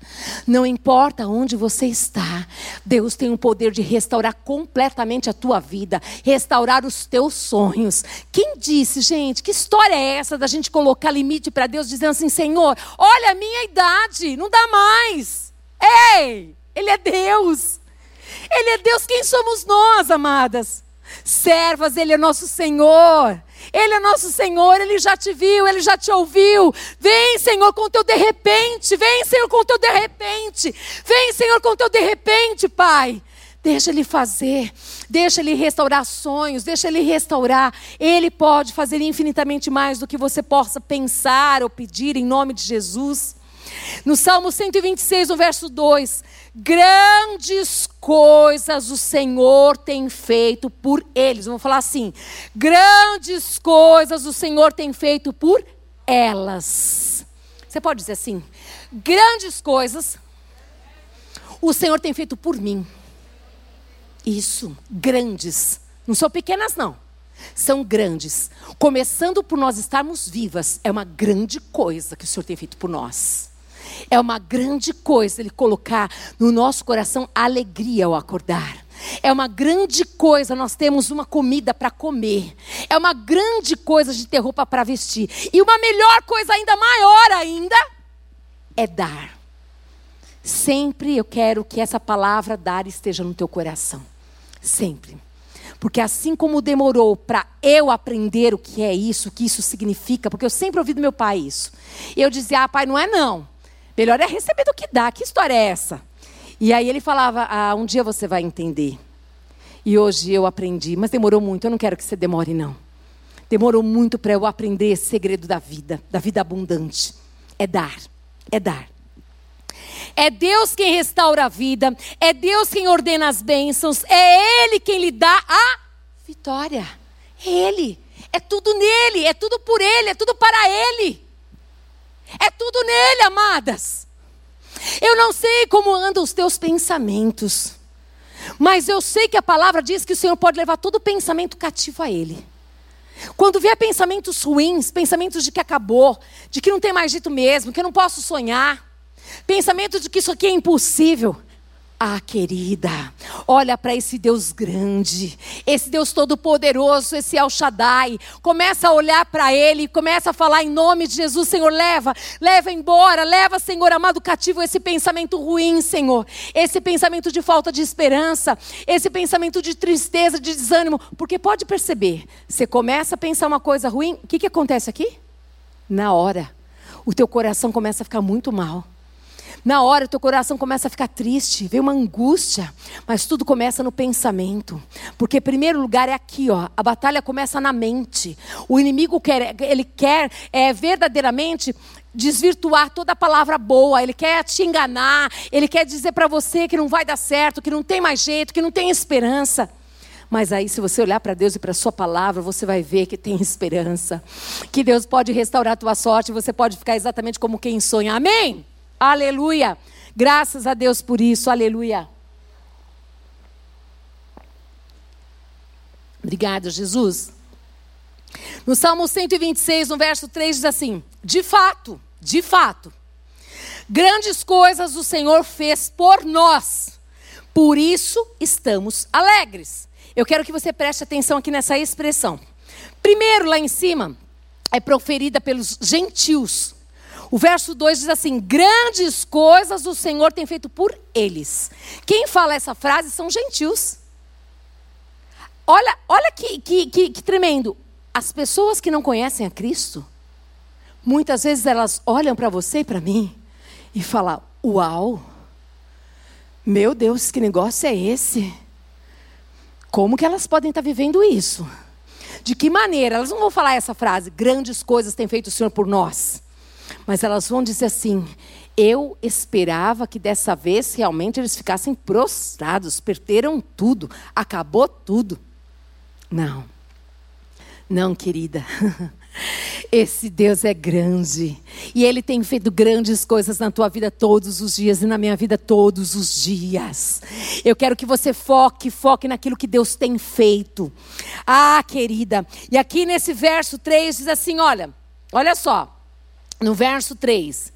Não importa onde você está, Deus tem o poder de restaurar completamente a tua vida, restaurar os teus sonhos. Quem disse, gente, que história é essa da gente colocar limite para Deus dizendo assim: Senhor, olha a minha idade, não dá mais. Ei, Ele é Deus. Ele é Deus, quem somos nós, amadas? Servas, Ele é nosso Senhor. Ele é nosso Senhor, Ele já te viu, Ele já te ouviu. Vem, Senhor, com o teu de repente. Vem, Senhor, com o teu de repente. Vem, Senhor, com o teu de repente, Pai. Deixa Ele fazer, deixa Ele restaurar sonhos, deixa Ele restaurar. Ele pode fazer infinitamente mais do que você possa pensar ou pedir em nome de Jesus. No Salmo 126, no verso 2: Grandes coisas o Senhor tem feito por eles. Vamos falar assim: grandes coisas o Senhor tem feito por elas. Você pode dizer assim: grandes coisas o Senhor tem feito por mim. Isso, grandes. Não são pequenas, não. São grandes. Começando por nós estarmos vivas, é uma grande coisa que o Senhor tem feito por nós. É uma grande coisa Ele colocar no nosso coração alegria ao acordar. É uma grande coisa nós temos uma comida para comer. É uma grande coisa de ter roupa para vestir. E uma melhor coisa ainda maior ainda é dar. Sempre eu quero que essa palavra dar esteja no teu coração. Sempre. Porque assim como demorou para eu aprender o que é isso, o que isso significa, porque eu sempre ouvi do meu pai isso. Eu dizia: "Ah, pai, não é não. Melhor é receber do que dar. Que história é essa? E aí ele falava: ah, um dia você vai entender. E hoje eu aprendi, mas demorou muito. Eu não quero que você demore, não. Demorou muito para eu aprender esse segredo da vida, da vida abundante. É dar, é dar. É Deus quem restaura a vida, é Deus quem ordena as bênçãos, é Ele quem lhe dá a vitória. É Ele. É tudo nele, é tudo por Ele, é tudo para Ele. É tudo nele, amadas. Eu não sei como andam os teus pensamentos, mas eu sei que a palavra diz que o Senhor pode levar todo pensamento cativo a Ele. Quando vier pensamentos ruins, pensamentos de que acabou, de que não tem mais jeito mesmo, que eu não posso sonhar, pensamento de que isso aqui é impossível, ah, querida, olha para esse Deus grande, esse Deus todo-poderoso, esse El Shaddai. Começa a olhar para Ele, começa a falar em nome de Jesus, Senhor, leva, leva embora, leva, Senhor amado cativo, esse pensamento ruim, Senhor, esse pensamento de falta de esperança, esse pensamento de tristeza, de desânimo, porque pode perceber, você começa a pensar uma coisa ruim, o que, que acontece aqui? Na hora, o teu coração começa a ficar muito mal. Na hora, teu coração começa a ficar triste, vem uma angústia, mas tudo começa no pensamento. Porque, em primeiro lugar, é aqui, ó, a batalha começa na mente. O inimigo quer, ele quer é, verdadeiramente desvirtuar toda palavra boa, ele quer te enganar, ele quer dizer para você que não vai dar certo, que não tem mais jeito, que não tem esperança. Mas aí, se você olhar para Deus e para a Sua palavra, você vai ver que tem esperança. Que Deus pode restaurar a tua sorte, você pode ficar exatamente como quem sonha. Amém? Aleluia. Graças a Deus por isso. Aleluia. Obrigada, Jesus. No Salmo 126, no verso 3, diz assim: De fato, de fato, grandes coisas o Senhor fez por nós, por isso estamos alegres. Eu quero que você preste atenção aqui nessa expressão. Primeiro, lá em cima, é proferida pelos gentios. O verso 2 diz assim: Grandes coisas o Senhor tem feito por eles. Quem fala essa frase são gentios. Olha, olha que, que, que, que tremendo. As pessoas que não conhecem a Cristo, muitas vezes elas olham para você e para mim e falam: Uau, meu Deus, que negócio é esse? Como que elas podem estar vivendo isso? De que maneira? Elas não vão falar essa frase: grandes coisas tem feito o Senhor por nós. Mas elas vão dizer assim: eu esperava que dessa vez realmente eles ficassem prostrados, perderam tudo, acabou tudo. Não, não, querida. [LAUGHS] Esse Deus é grande e Ele tem feito grandes coisas na tua vida todos os dias e na minha vida todos os dias. Eu quero que você foque, foque naquilo que Deus tem feito. Ah, querida. E aqui nesse verso 3 diz assim: olha, olha só no verso 3.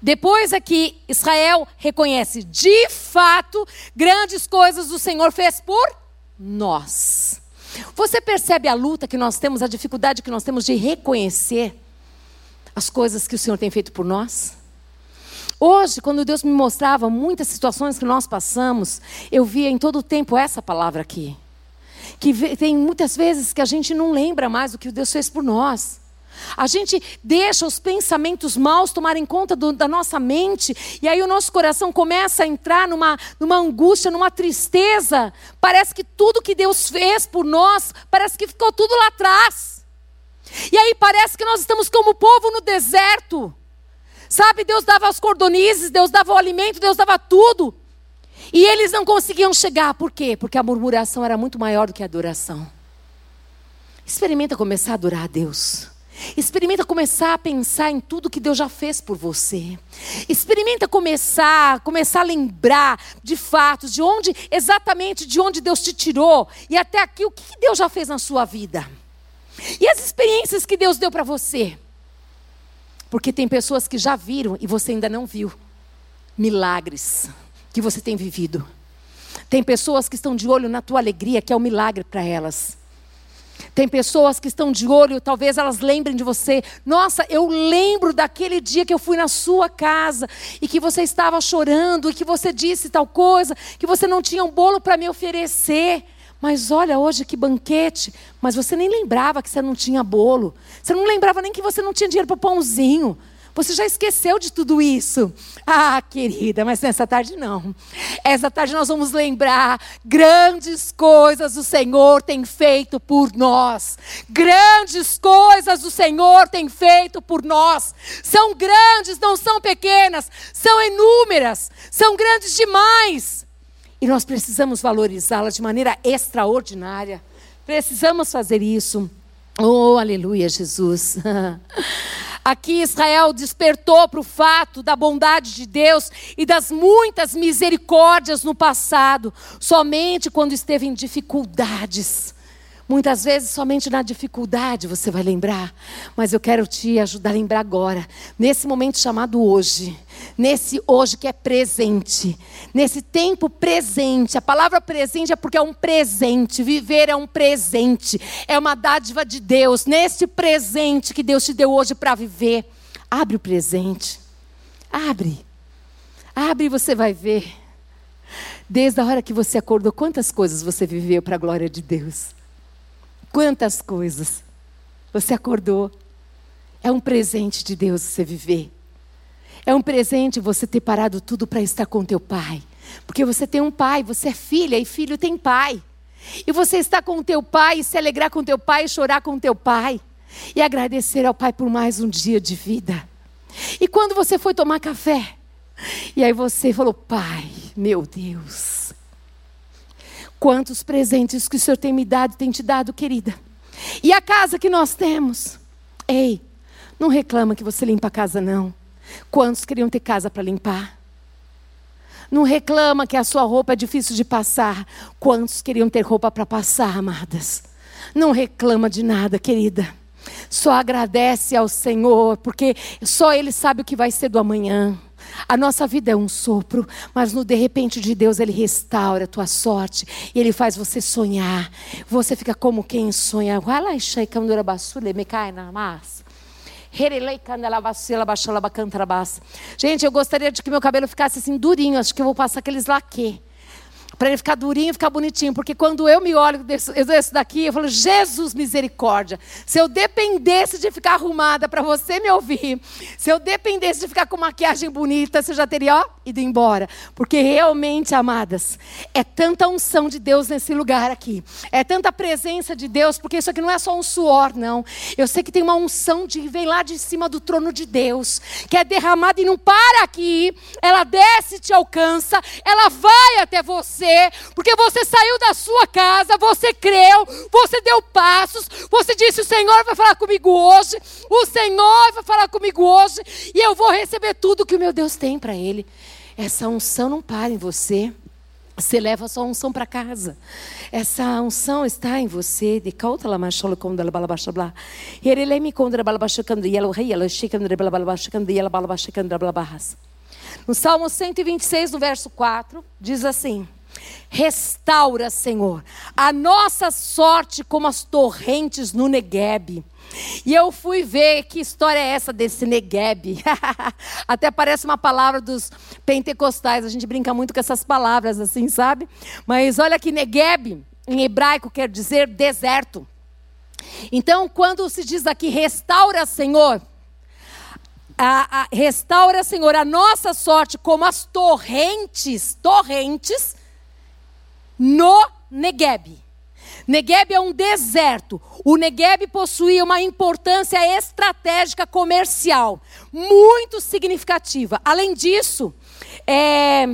Depois aqui, Israel reconhece, de fato, grandes coisas o Senhor fez por nós. Você percebe a luta que nós temos, a dificuldade que nós temos de reconhecer as coisas que o Senhor tem feito por nós? Hoje, quando Deus me mostrava muitas situações que nós passamos, eu via em todo o tempo essa palavra aqui. Que tem muitas vezes que a gente não lembra mais do que Deus fez por nós. A gente deixa os pensamentos maus tomarem conta do, da nossa mente, e aí o nosso coração começa a entrar numa, numa angústia, numa tristeza. Parece que tudo que Deus fez por nós, parece que ficou tudo lá atrás. E aí parece que nós estamos como povo no deserto. Sabe, Deus dava as cordonizes, Deus dava o alimento, Deus dava tudo. E eles não conseguiam chegar. Por quê? Porque a murmuração era muito maior do que a adoração. Experimenta começar a adorar a Deus. Experimenta começar a pensar em tudo que Deus já fez por você. Experimenta começar, começar a lembrar de fatos, de onde, exatamente de onde Deus te tirou e até aqui o que Deus já fez na sua vida. E as experiências que Deus deu para você. Porque tem pessoas que já viram e você ainda não viu. Milagres que você tem vivido. Tem pessoas que estão de olho na tua alegria, que é um milagre para elas. Tem pessoas que estão de olho, talvez elas lembrem de você. Nossa, eu lembro daquele dia que eu fui na sua casa e que você estava chorando e que você disse tal coisa, que você não tinha um bolo para me oferecer. Mas olha hoje que banquete. Mas você nem lembrava que você não tinha bolo. Você não lembrava nem que você não tinha dinheiro para pãozinho. Você já esqueceu de tudo isso? Ah, querida, mas nessa tarde não. Essa tarde nós vamos lembrar grandes coisas o Senhor tem feito por nós. Grandes coisas o Senhor tem feito por nós. São grandes, não são pequenas, são inúmeras, são grandes demais. E nós precisamos valorizá-las de maneira extraordinária. Precisamos fazer isso. Oh, aleluia, Jesus. [LAUGHS] Aqui Israel despertou para o fato da bondade de Deus e das muitas misericórdias no passado, somente quando esteve em dificuldades. Muitas vezes somente na dificuldade você vai lembrar, mas eu quero te ajudar a lembrar agora, nesse momento chamado hoje, nesse hoje que é presente, nesse tempo presente. A palavra presente é porque é um presente, viver é um presente, é uma dádiva de Deus. Nesse presente que Deus te deu hoje para viver, abre o presente. Abre. Abre e você vai ver. Desde a hora que você acordou, quantas coisas você viveu para a glória de Deus? Quantas coisas. Você acordou. É um presente de Deus você viver. É um presente você ter parado tudo para estar com teu pai. Porque você tem um pai, você é filha e filho tem pai. E você está com teu pai e se alegrar com teu pai chorar com teu pai. E agradecer ao pai por mais um dia de vida. E quando você foi tomar café, e aí você falou: Pai, meu Deus, quantos presentes que o Senhor tem me dado, tem te dado, querida. E a casa que nós temos? Ei, não reclama que você limpa a casa, não. Quantos queriam ter casa para limpar? Não reclama que a sua roupa é difícil de passar. Quantos queriam ter roupa para passar, amadas? Não reclama de nada, querida. Só agradece ao Senhor, porque só Ele sabe o que vai ser do amanhã. A nossa vida é um sopro, mas no de repente de Deus Ele restaura a tua sorte e Ele faz você sonhar. Você fica como quem sonha. Gente, eu gostaria de que meu cabelo ficasse assim durinho. Acho que eu vou passar aqueles laque para ele ficar durinho e ficar bonitinho. Porque quando eu me olho desse, daqui, eu falo, Jesus misericórdia. Se eu dependesse de ficar arrumada para você me ouvir, se eu dependesse de ficar com maquiagem bonita, você já teria ó, ido embora. Porque realmente, amadas, é tanta unção de Deus nesse lugar aqui. É tanta presença de Deus, porque isso aqui não é só um suor, não. Eu sei que tem uma unção de vem lá de cima do trono de Deus, que é derramada e não para aqui. Ela desce, te alcança, ela vai até você você, porque você saiu da sua casa, você creu, você deu passos, você disse: O Senhor vai falar comigo hoje, o Senhor vai falar comigo hoje, e eu vou receber tudo que o meu Deus tem para Ele. Essa unção não para em você. Você leva a sua unção para casa. Essa unção está em você. De cauta la machola com da balabaixa blá. Ele me contra balabaixa cando e ela rei ela chica andra balabaixa cando e ela balabaixa cando balabaixa. No Salmo 126, no verso 4, diz assim: Restaura, Senhor, a nossa sorte como as torrentes no Negueb. E eu fui ver que história é essa desse Negueb. [LAUGHS] Até parece uma palavra dos pentecostais. A gente brinca muito com essas palavras assim, sabe? Mas olha que Negueb, em hebraico, quer dizer deserto. Então, quando se diz aqui restaura, Senhor, a, a, restaura, Senhor, a nossa sorte como as torrentes, torrentes no Negueb. Negueb é um deserto. O Negueb possuía uma importância estratégica comercial muito significativa. Além disso, é...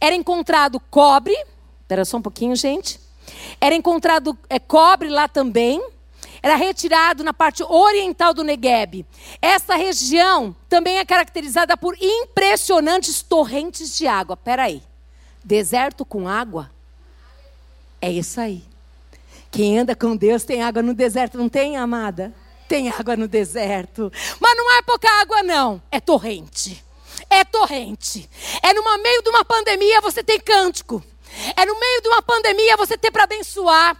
era encontrado cobre. Espera só um pouquinho, gente. Era encontrado é, cobre lá também. Era retirado na parte oriental do Negueb. Essa região também é caracterizada por impressionantes torrentes de água. Espera aí. Deserto com água? É isso aí. Quem anda com Deus tem água no deserto, não tem, amada? Tem água no deserto. Mas não é pouca água, não. É torrente. É torrente. É no meio de uma pandemia você tem cântico. É no meio de uma pandemia você tem para abençoar.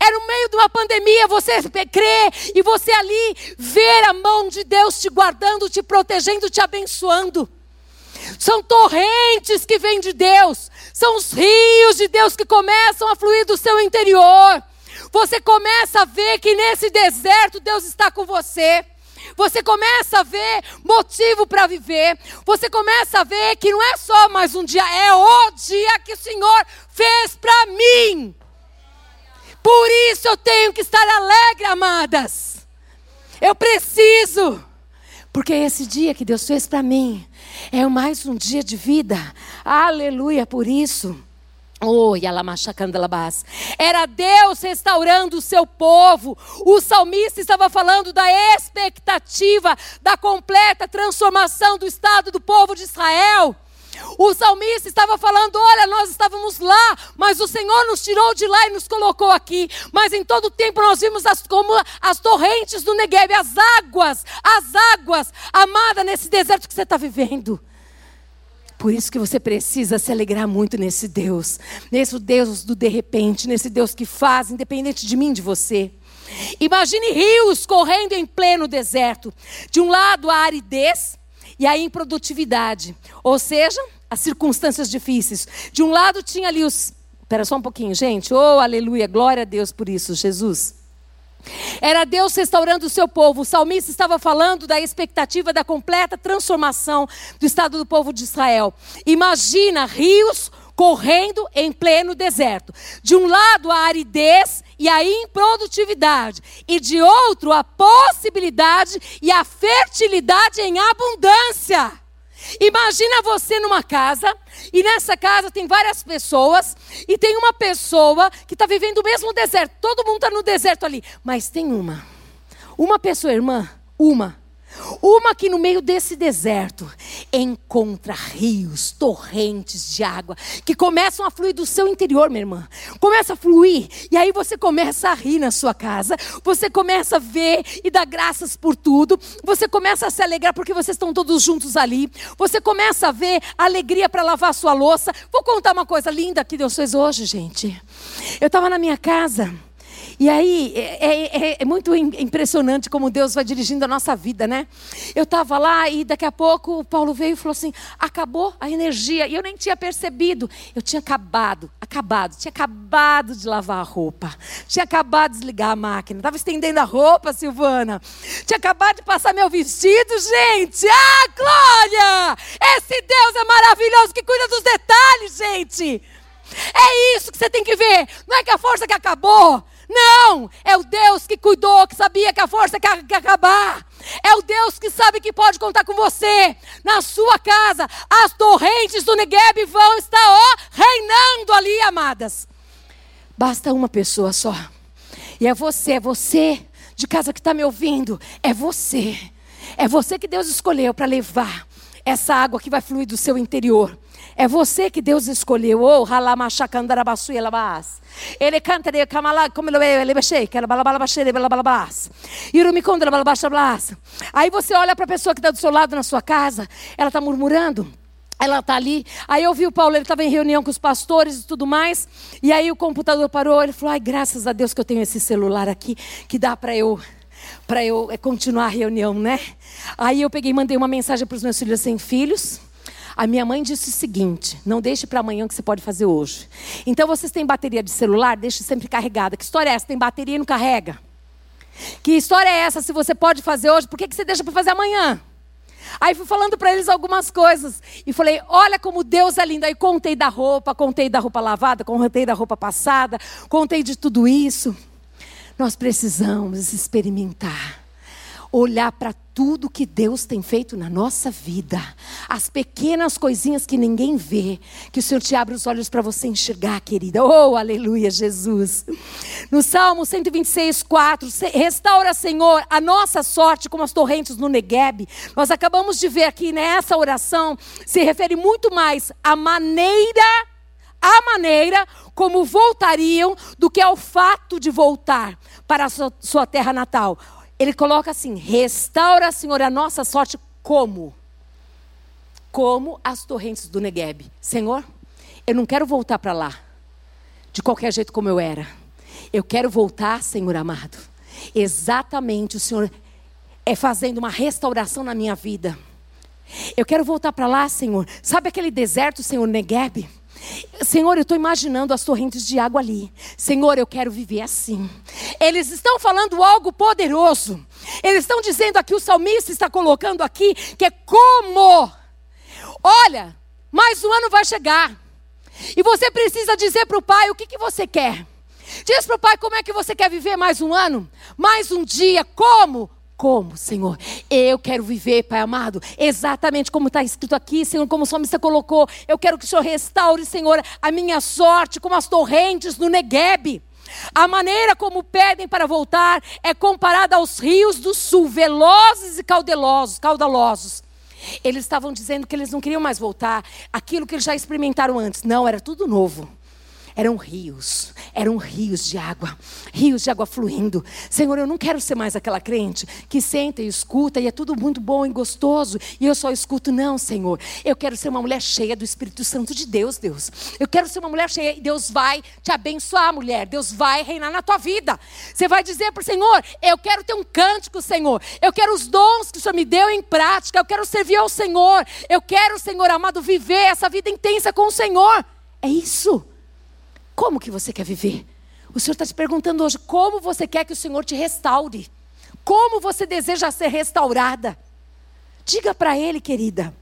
É no meio de uma pandemia você crê e você ali ver a mão de Deus te guardando, te protegendo, te abençoando. São torrentes que vêm de Deus. São os rios de Deus que começam a fluir do seu interior. Você começa a ver que nesse deserto Deus está com você. Você começa a ver motivo para viver. Você começa a ver que não é só mais um dia, é o dia que o Senhor fez para mim. Por isso eu tenho que estar alegre, amadas. Eu preciso. Porque é esse dia que Deus fez para mim é mais um dia de vida. Aleluia por isso. Oh, Era Deus restaurando o seu povo. O salmista estava falando da expectativa da completa transformação do estado do povo de Israel. O salmista estava falando: olha, nós estávamos lá, mas o Senhor nos tirou de lá e nos colocou aqui. Mas em todo tempo nós vimos as, como as torrentes do Negev, as águas, as águas, amada, nesse deserto que você está vivendo. Por isso que você precisa se alegrar muito nesse Deus, nesse Deus do de repente, nesse Deus que faz, independente de mim, de você. Imagine rios correndo em pleno deserto. De um lado a aridez e a improdutividade, ou seja, as circunstâncias difíceis. De um lado tinha ali os. Espera só um pouquinho, gente. Oh, aleluia, glória a Deus por isso, Jesus. Era Deus restaurando o seu povo. O salmista estava falando da expectativa da completa transformação do estado do povo de Israel. Imagina rios correndo em pleno deserto. De um lado, a aridez e a improdutividade, e de outro, a possibilidade e a fertilidade em abundância. Imagina você numa casa, e nessa casa tem várias pessoas, e tem uma pessoa que está vivendo o mesmo deserto. Todo mundo está no deserto ali, mas tem uma. Uma pessoa, irmã, uma uma que no meio desse deserto encontra rios, torrentes de água que começam a fluir do seu interior, minha irmã. Começa a fluir e aí você começa a rir na sua casa, você começa a ver e dar graças por tudo, você começa a se alegrar porque vocês estão todos juntos ali, você começa a ver alegria para lavar a sua louça. Vou contar uma coisa linda que Deus fez hoje, gente. Eu estava na minha casa. E aí é, é, é, é, muito impressionante como Deus vai dirigindo a nossa vida, né? Eu estava lá e daqui a pouco o Paulo veio e falou assim: acabou a energia. E eu nem tinha percebido. Eu tinha acabado, acabado, tinha acabado de lavar a roupa. Tinha acabado de desligar a máquina. Estava estendendo a roupa, Silvana. Tinha acabado de passar meu vestido, gente. Ah, glória! Esse Deus é maravilhoso que cuida dos detalhes, gente. É isso que você tem que ver. Não é que a força que acabou. Não, é o Deus que cuidou, que sabia que a força ia acabar. É o Deus que sabe que pode contar com você. Na sua casa, as torrentes do Negueb vão estar ó, reinando ali, amadas. Basta uma pessoa só. E é você, é você de casa que está me ouvindo. É você. É você que Deus escolheu para levar essa água que vai fluir do seu interior. É você que Deus escolheu. Oh. Ele canta de como. Aí você olha para a pessoa que está do seu lado na sua casa, ela está murmurando. Ela está ali. Aí eu vi o Paulo, ele estava em reunião com os pastores e tudo mais. E aí o computador parou. Ele falou: Ai, graças a Deus que eu tenho esse celular aqui que dá para eu para eu eh, continuar a reunião, né? Aí eu peguei mandei uma mensagem para os meus filhos sem filhos. A minha mãe disse o seguinte: não deixe para amanhã o que você pode fazer hoje. Então vocês têm bateria de celular, deixe sempre carregada. Que história é essa? Tem bateria e não carrega? Que história é essa? Se você pode fazer hoje, por que, que você deixa para fazer amanhã? Aí fui falando para eles algumas coisas. E falei: olha como Deus é lindo. Aí contei da roupa, contei da roupa lavada, contei da roupa passada, contei de tudo isso. Nós precisamos experimentar olhar para tudo que Deus tem feito na nossa vida, as pequenas coisinhas que ninguém vê, que o Senhor te abre os olhos para você enxergar, querida. Oh, aleluia, Jesus. No Salmo 126, 4, restaura, Senhor, a nossa sorte como as torrentes no Negueb. Nós acabamos de ver aqui nessa oração, se refere muito mais à maneira a maneira como voltariam do que ao fato de voltar para sua terra natal ele coloca assim: restaura, Senhor, a nossa sorte como? Como as torrentes do Negueb. Senhor, eu não quero voltar para lá, de qualquer jeito como eu era. Eu quero voltar, Senhor amado. Exatamente, o Senhor é fazendo uma restauração na minha vida. Eu quero voltar para lá, Senhor. Sabe aquele deserto, Senhor Negueb? Senhor, eu estou imaginando as torrentes de água ali. Senhor, eu quero viver assim. Eles estão falando algo poderoso. Eles estão dizendo aqui, o salmista está colocando aqui, que é como. Olha, mais um ano vai chegar. E você precisa dizer para o pai o que, que você quer. Diz para o pai como é que você quer viver mais um ano, mais um dia, como? Como, Senhor? Eu quero viver, Pai amado, exatamente como está escrito aqui, Senhor, como o salmista colocou. Eu quero que o Senhor restaure, Senhor, a minha sorte, como as torrentes no Negueb. A maneira como pedem para voltar é comparada aos rios do sul, velozes e caudalosos, caudalosos. Eles estavam dizendo que eles não queriam mais voltar. Aquilo que eles já experimentaram antes. Não, era tudo novo eram rios, eram rios de água, rios de água fluindo. Senhor, eu não quero ser mais aquela crente que senta e escuta e é tudo muito bom e gostoso e eu só escuto. Não, Senhor. Eu quero ser uma mulher cheia do Espírito Santo de Deus, Deus. Eu quero ser uma mulher cheia e Deus vai te abençoar, mulher. Deus vai reinar na tua vida. Você vai dizer para o Senhor: Eu quero ter um cântico, Senhor. Eu quero os dons que o Senhor me deu em prática. Eu quero servir ao Senhor. Eu quero, Senhor amado, viver essa vida intensa com o Senhor. É isso. Como que você quer viver? O Senhor está te perguntando hoje como você quer que o Senhor te restaure. Como você deseja ser restaurada? Diga para Ele, querida.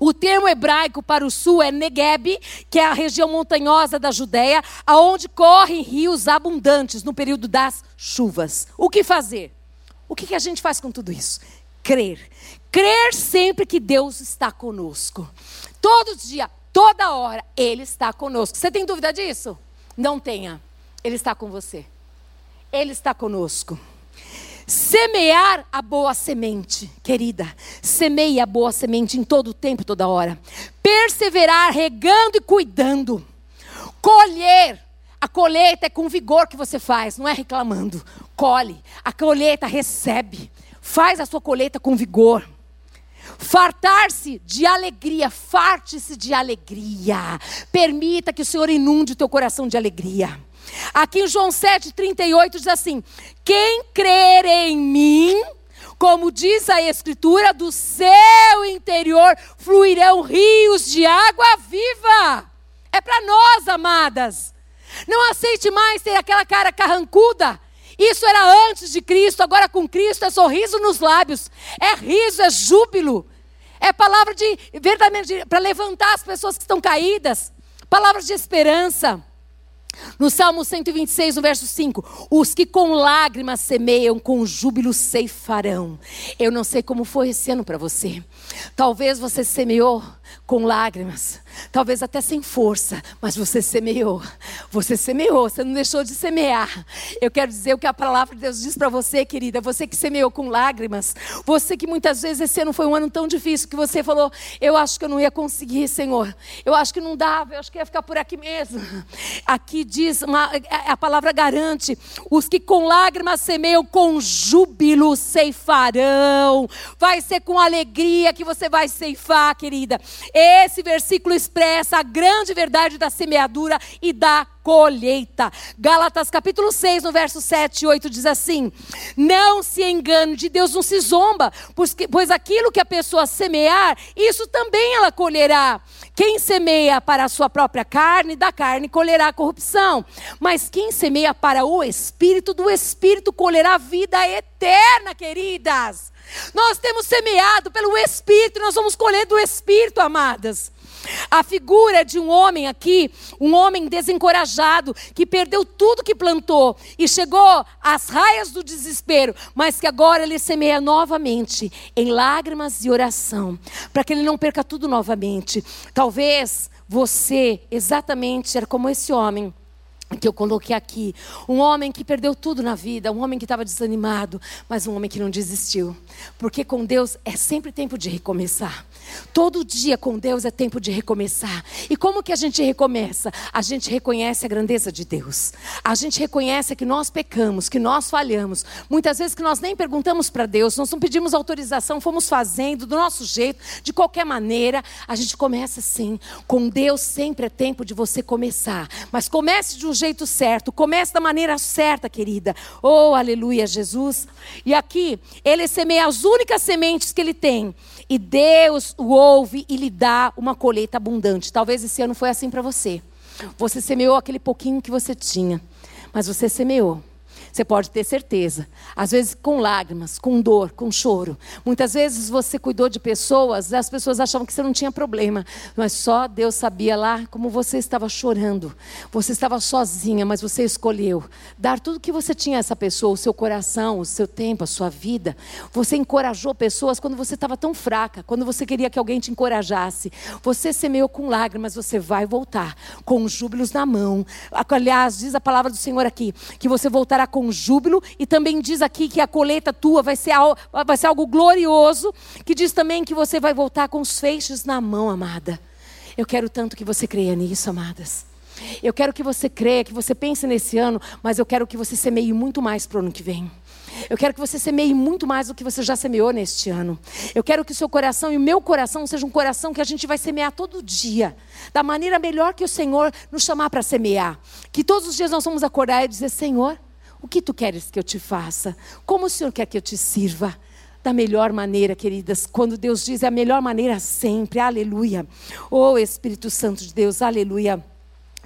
O termo hebraico para o sul é Negueb, que é a região montanhosa da Judéia, aonde correm rios abundantes no período das chuvas. O que fazer? O que, que a gente faz com tudo isso? Crer. Crer sempre que Deus está conosco. Todo dia, Toda hora Ele está conosco. Você tem dúvida disso? Não tenha. Ele está com você. Ele está conosco. Semear a boa semente, querida. Semeie a boa semente em todo o tempo, toda hora. Perseverar regando e cuidando. Colher. A colheita é com vigor que você faz, não é reclamando. Colhe. A colheita recebe. Faz a sua colheita com vigor. Fartar-se de alegria, farte-se de alegria. Permita que o Senhor inunde o teu coração de alegria. Aqui em João 7,38 diz assim: Quem crer em mim, como diz a Escritura, do seu interior fluirão rios de água viva. É para nós, amadas. Não aceite mais ter aquela cara carrancuda isso era antes de Cristo, agora com Cristo é sorriso nos lábios, é riso, é júbilo, é palavra de verdadeiramente para levantar as pessoas que estão caídas, palavras de esperança. No Salmo 126, no verso 5, os que com lágrimas semeiam, com júbilo ceifarão. Eu não sei como foi esse ano para você. Talvez você semeou com lágrimas, talvez até sem força, mas você semeou. Você semeou, você não deixou de semear. Eu quero dizer o que a palavra de Deus diz para você, querida, você que semeou com lágrimas, você que muitas vezes esse ano foi um ano tão difícil que você falou: "Eu acho que eu não ia conseguir, Senhor. Eu acho que não dava, eu acho que ia ficar por aqui mesmo". Aqui diz, uma, a palavra garante: os que com lágrimas semeiam com júbilo ceifarão. Vai ser com alegria que você vai ceifar, querida. Esse versículo expressa a grande verdade da semeadura e da colheita. Gálatas capítulo 6, no verso 7 e 8 diz assim: Não se engane, de Deus não se zomba, pois aquilo que a pessoa semear, isso também ela colherá. Quem semeia para a sua própria carne, da carne colherá corrupção. Mas quem semeia para o espírito, do espírito colherá vida eterna, queridas. Nós temos semeado pelo Espírito, nós vamos colher do Espírito, amadas. A figura de um homem aqui, um homem desencorajado, que perdeu tudo que plantou e chegou às raias do desespero, mas que agora ele semeia novamente em lágrimas e oração, para que ele não perca tudo novamente. Talvez você, exatamente, era como esse homem que eu coloquei aqui. Um homem que perdeu tudo na vida, um homem que estava desanimado, mas um homem que não desistiu. Porque com Deus é sempre tempo de recomeçar. Todo dia com Deus é tempo de recomeçar. E como que a gente recomeça? A gente reconhece a grandeza de Deus. A gente reconhece que nós pecamos, que nós falhamos. Muitas vezes que nós nem perguntamos para Deus, nós não pedimos autorização, fomos fazendo do nosso jeito, de qualquer maneira. A gente começa assim. Com Deus sempre é tempo de você começar. Mas comece de um jeito certo, comece da maneira certa, querida. Oh, aleluia, Jesus. E aqui, ele semeia as únicas sementes que ele tem. E Deus o ouve e lhe dá uma colheita abundante. Talvez esse ano foi assim para você. Você semeou aquele pouquinho que você tinha, mas você semeou. Você pode ter certeza. Às vezes com lágrimas, com dor, com choro. Muitas vezes você cuidou de pessoas, as pessoas achavam que você não tinha problema, mas só Deus sabia lá como você estava chorando. Você estava sozinha, mas você escolheu dar tudo que você tinha a essa pessoa, o seu coração, o seu tempo, a sua vida. Você encorajou pessoas quando você estava tão fraca, quando você queria que alguém te encorajasse. Você semeou com lágrimas, você vai voltar com júbilos na mão. Aliás, diz a palavra do Senhor aqui, que você voltará com com júbilo, e também diz aqui que a colheita tua vai ser, algo, vai ser algo glorioso, que diz também que você vai voltar com os feixes na mão, amada. Eu quero tanto que você creia nisso, amadas. Eu quero que você creia, que você pense nesse ano, mas eu quero que você semeie muito mais para o ano que vem. Eu quero que você semeie muito mais do que você já semeou neste ano. Eu quero que o seu coração e o meu coração seja um coração que a gente vai semear todo dia, da maneira melhor que o Senhor nos chamar para semear. Que todos os dias nós vamos acordar e dizer: Senhor, o que tu queres que eu te faça? Como o Senhor quer que eu te sirva? Da melhor maneira, queridas, quando Deus diz é a melhor maneira sempre, aleluia. Oh Espírito Santo de Deus, aleluia.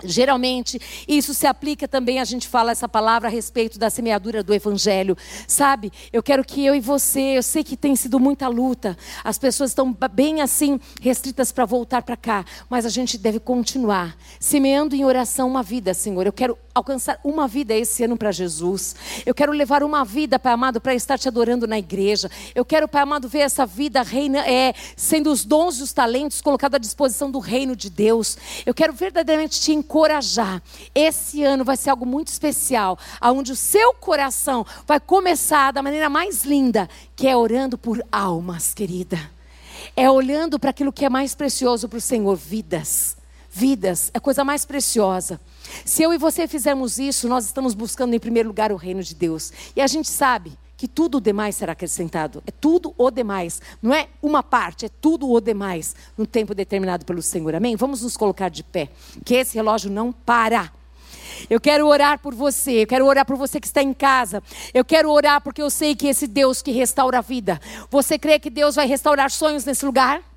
Geralmente, isso se aplica também, a gente fala essa palavra a respeito da semeadura do Evangelho. Sabe, eu quero que eu e você, eu sei que tem sido muita luta, as pessoas estão bem assim, restritas para voltar para cá, mas a gente deve continuar semeando em oração uma vida, Senhor. Eu quero alcançar uma vida esse ano para Jesus. Eu quero levar uma vida, Pai amado, para estar te adorando na igreja. Eu quero, Pai amado, ver essa vida reina, é, sendo os dons e os talentos colocados à disposição do reino de Deus. Eu quero verdadeiramente te encorajar. Esse ano vai ser algo muito especial, aonde o seu coração vai começar da maneira mais linda, que é orando por almas, querida. É olhando para aquilo que é mais precioso para o Senhor, vidas. Vidas é a coisa mais preciosa. Se eu e você fizermos isso, nós estamos buscando em primeiro lugar o reino de Deus. E a gente sabe que tudo o demais será acrescentado. É tudo o demais. Não é uma parte, é tudo o demais no tempo determinado pelo Senhor. Amém? Vamos nos colocar de pé. Que esse relógio não para. Eu quero orar por você, eu quero orar por você que está em casa. Eu quero orar porque eu sei que esse Deus que restaura a vida. Você crê que Deus vai restaurar sonhos nesse lugar?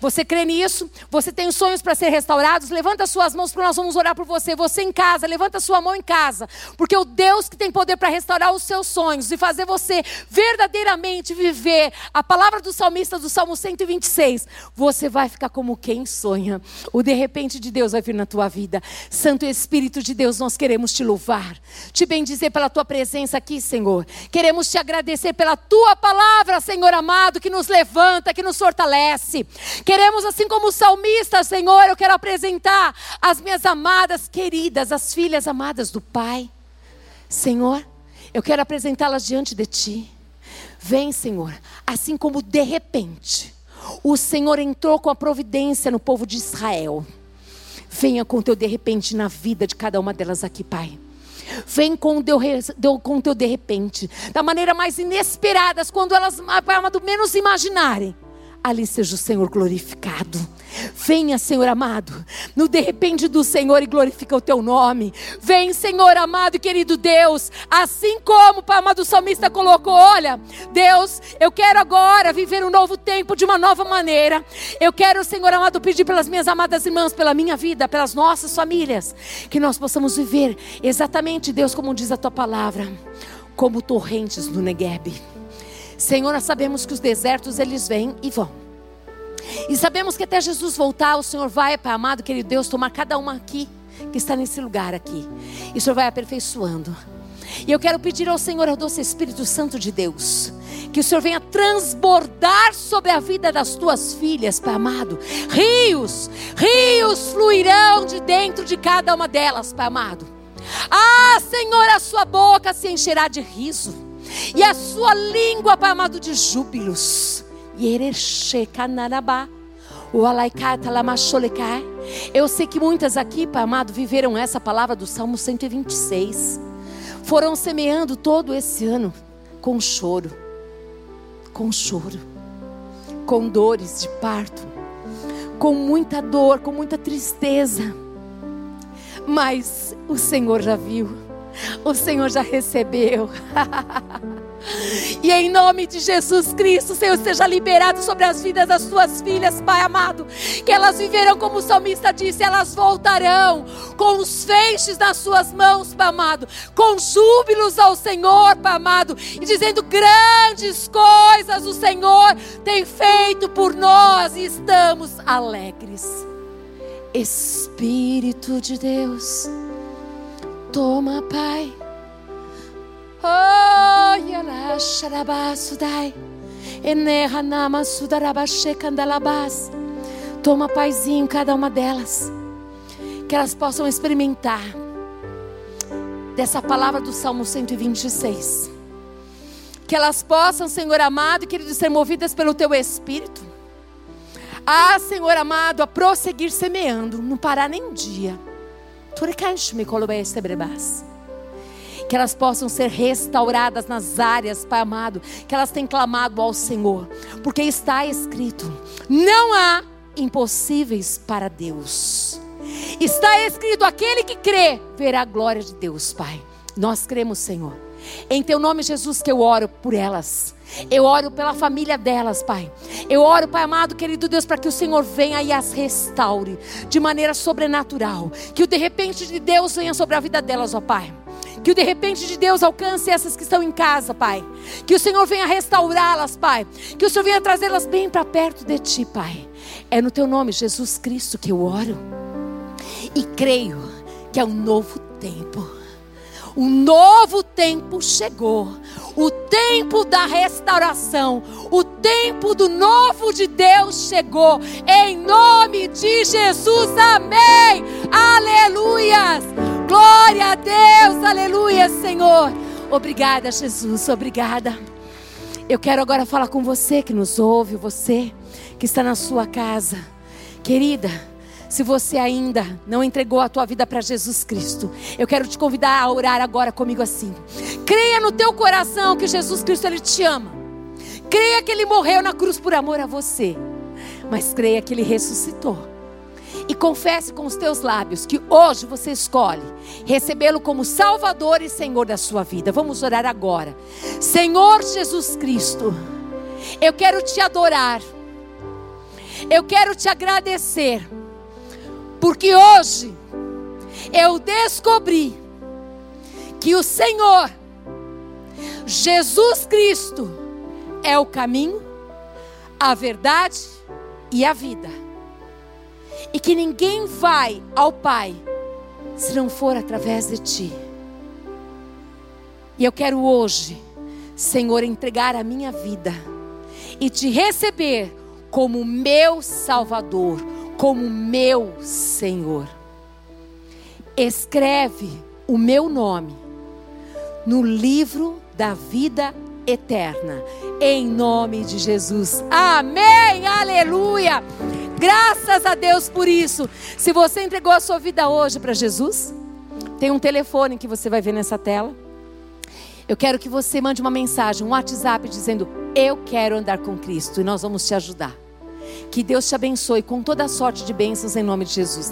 Você crê nisso? Você tem sonhos para ser restaurados? Levanta suas mãos porque nós vamos orar por você. Você em casa, levanta sua mão em casa. Porque o Deus que tem poder para restaurar os seus sonhos e fazer você verdadeiramente viver a palavra do salmista do Salmo 126, você vai ficar como quem sonha. O de repente de Deus vai vir na tua vida. Santo Espírito de Deus, nós queremos te louvar, te bendizer pela tua presença aqui, Senhor. Queremos te agradecer pela tua palavra, Senhor amado, que nos levanta, que nos fortalece. Queremos, assim como o salmista, Senhor, eu quero apresentar as minhas amadas queridas, as filhas amadas do Pai. Senhor, eu quero apresentá-las diante de Ti. Vem, Senhor, assim como de repente o Senhor entrou com a providência no povo de Israel. Venha com teu de repente na vida de cada uma delas aqui, Pai. Vem com o teu, de repente, da maneira mais inesperada, quando elas, amado, menos imaginarem ali seja o Senhor glorificado. Venha, Senhor amado, no de repente do Senhor e glorifica o teu nome. Vem, Senhor amado e querido Deus, assim como o amado salmista colocou: olha, Deus, eu quero agora viver um novo tempo de uma nova maneira. Eu quero, Senhor amado, pedir pelas minhas amadas irmãs, pela minha vida, pelas nossas famílias, que nós possamos viver exatamente, Deus, como diz a tua palavra, como torrentes no Negueb Senhor, nós sabemos que os desertos eles vêm e vão. E sabemos que até Jesus voltar, o Senhor vai, Pai amado, querido Deus, tomar cada uma aqui que está nesse lugar aqui. E o Senhor vai aperfeiçoando. E eu quero pedir ao Senhor, ao doce Espírito Santo de Deus, que o Senhor venha transbordar sobre a vida das tuas filhas, Pai amado. Rios, rios fluirão de dentro de cada uma delas, Pai amado. Ah, Senhor, a sua boca se encherá de riso e a sua língua, Pai amado, de júbilos. Eu sei que muitas aqui, Pai amado, viveram essa palavra do Salmo 126. Foram semeando todo esse ano com choro, com choro, com dores de parto, com muita dor, com muita tristeza. Mas o Senhor já viu o Senhor já recebeu. E em nome de Jesus Cristo, Senhor, seja liberado sobre as vidas das suas filhas, Pai amado. Que elas viverão, como o salmista disse, elas voltarão com os feixes nas suas mãos, Pai amado. Com júbilos ao Senhor, Pai amado. E dizendo: grandes coisas o Senhor tem feito por nós e estamos alegres. Espírito de Deus. Toma, Pai. Oh, yala sharabasudai. Enerra nama sudarabashekandalabas. Toma, Paizinho, cada uma delas. Que elas possam experimentar dessa palavra do Salmo 126. Que elas possam, Senhor amado e querido, ser movidas pelo teu Espírito. Ah, Senhor amado, a prosseguir semeando, não parar nem um dia. Que elas possam ser restauradas nas áreas, Pai amado, que elas têm clamado ao Senhor, porque está escrito: não há impossíveis para Deus. Está escrito: aquele que crê verá a glória de Deus, Pai. Nós cremos, Senhor. Em teu nome, Jesus, que eu oro por elas. Eu oro pela família delas, Pai. Eu oro, Pai amado, querido Deus, para que o Senhor venha e as restaure de maneira sobrenatural. Que o de repente de Deus venha sobre a vida delas, ó Pai. Que o de repente de Deus alcance essas que estão em casa, Pai. Que o Senhor venha restaurá-las, Pai. Que o Senhor venha trazê-las bem para perto de Ti, Pai. É no Teu nome, Jesus Cristo, que eu oro. E creio que é um novo tempo. Um novo tempo chegou. O tempo da restauração. O tempo do novo de Deus chegou. Em nome de Jesus. Amém. Aleluias. Glória a Deus. Aleluia, Senhor. Obrigada, Jesus. Obrigada. Eu quero agora falar com você que nos ouve, você que está na sua casa. Querida, se você ainda não entregou a tua vida para Jesus Cristo, eu quero te convidar a orar agora comigo assim. Creia no teu coração que Jesus Cristo ele te ama. Creia que ele morreu na cruz por amor a você. Mas creia que ele ressuscitou. E confesse com os teus lábios que hoje você escolhe recebê-lo como Salvador e Senhor da sua vida. Vamos orar agora. Senhor Jesus Cristo, eu quero te adorar. Eu quero te agradecer porque hoje eu descobri que o Senhor, Jesus Cristo, é o caminho, a verdade e a vida. E que ninguém vai ao Pai se não for através de Ti. E eu quero hoje, Senhor, entregar a minha vida e te receber como meu Salvador como meu Senhor. Escreve o meu nome no livro da vida eterna, em nome de Jesus. Amém, aleluia. Graças a Deus por isso. Se você entregou a sua vida hoje para Jesus, tem um telefone que você vai ver nessa tela. Eu quero que você mande uma mensagem, um WhatsApp dizendo: Eu quero andar com Cristo e nós vamos te ajudar. Que Deus te abençoe com toda sorte de bênçãos em nome de Jesus.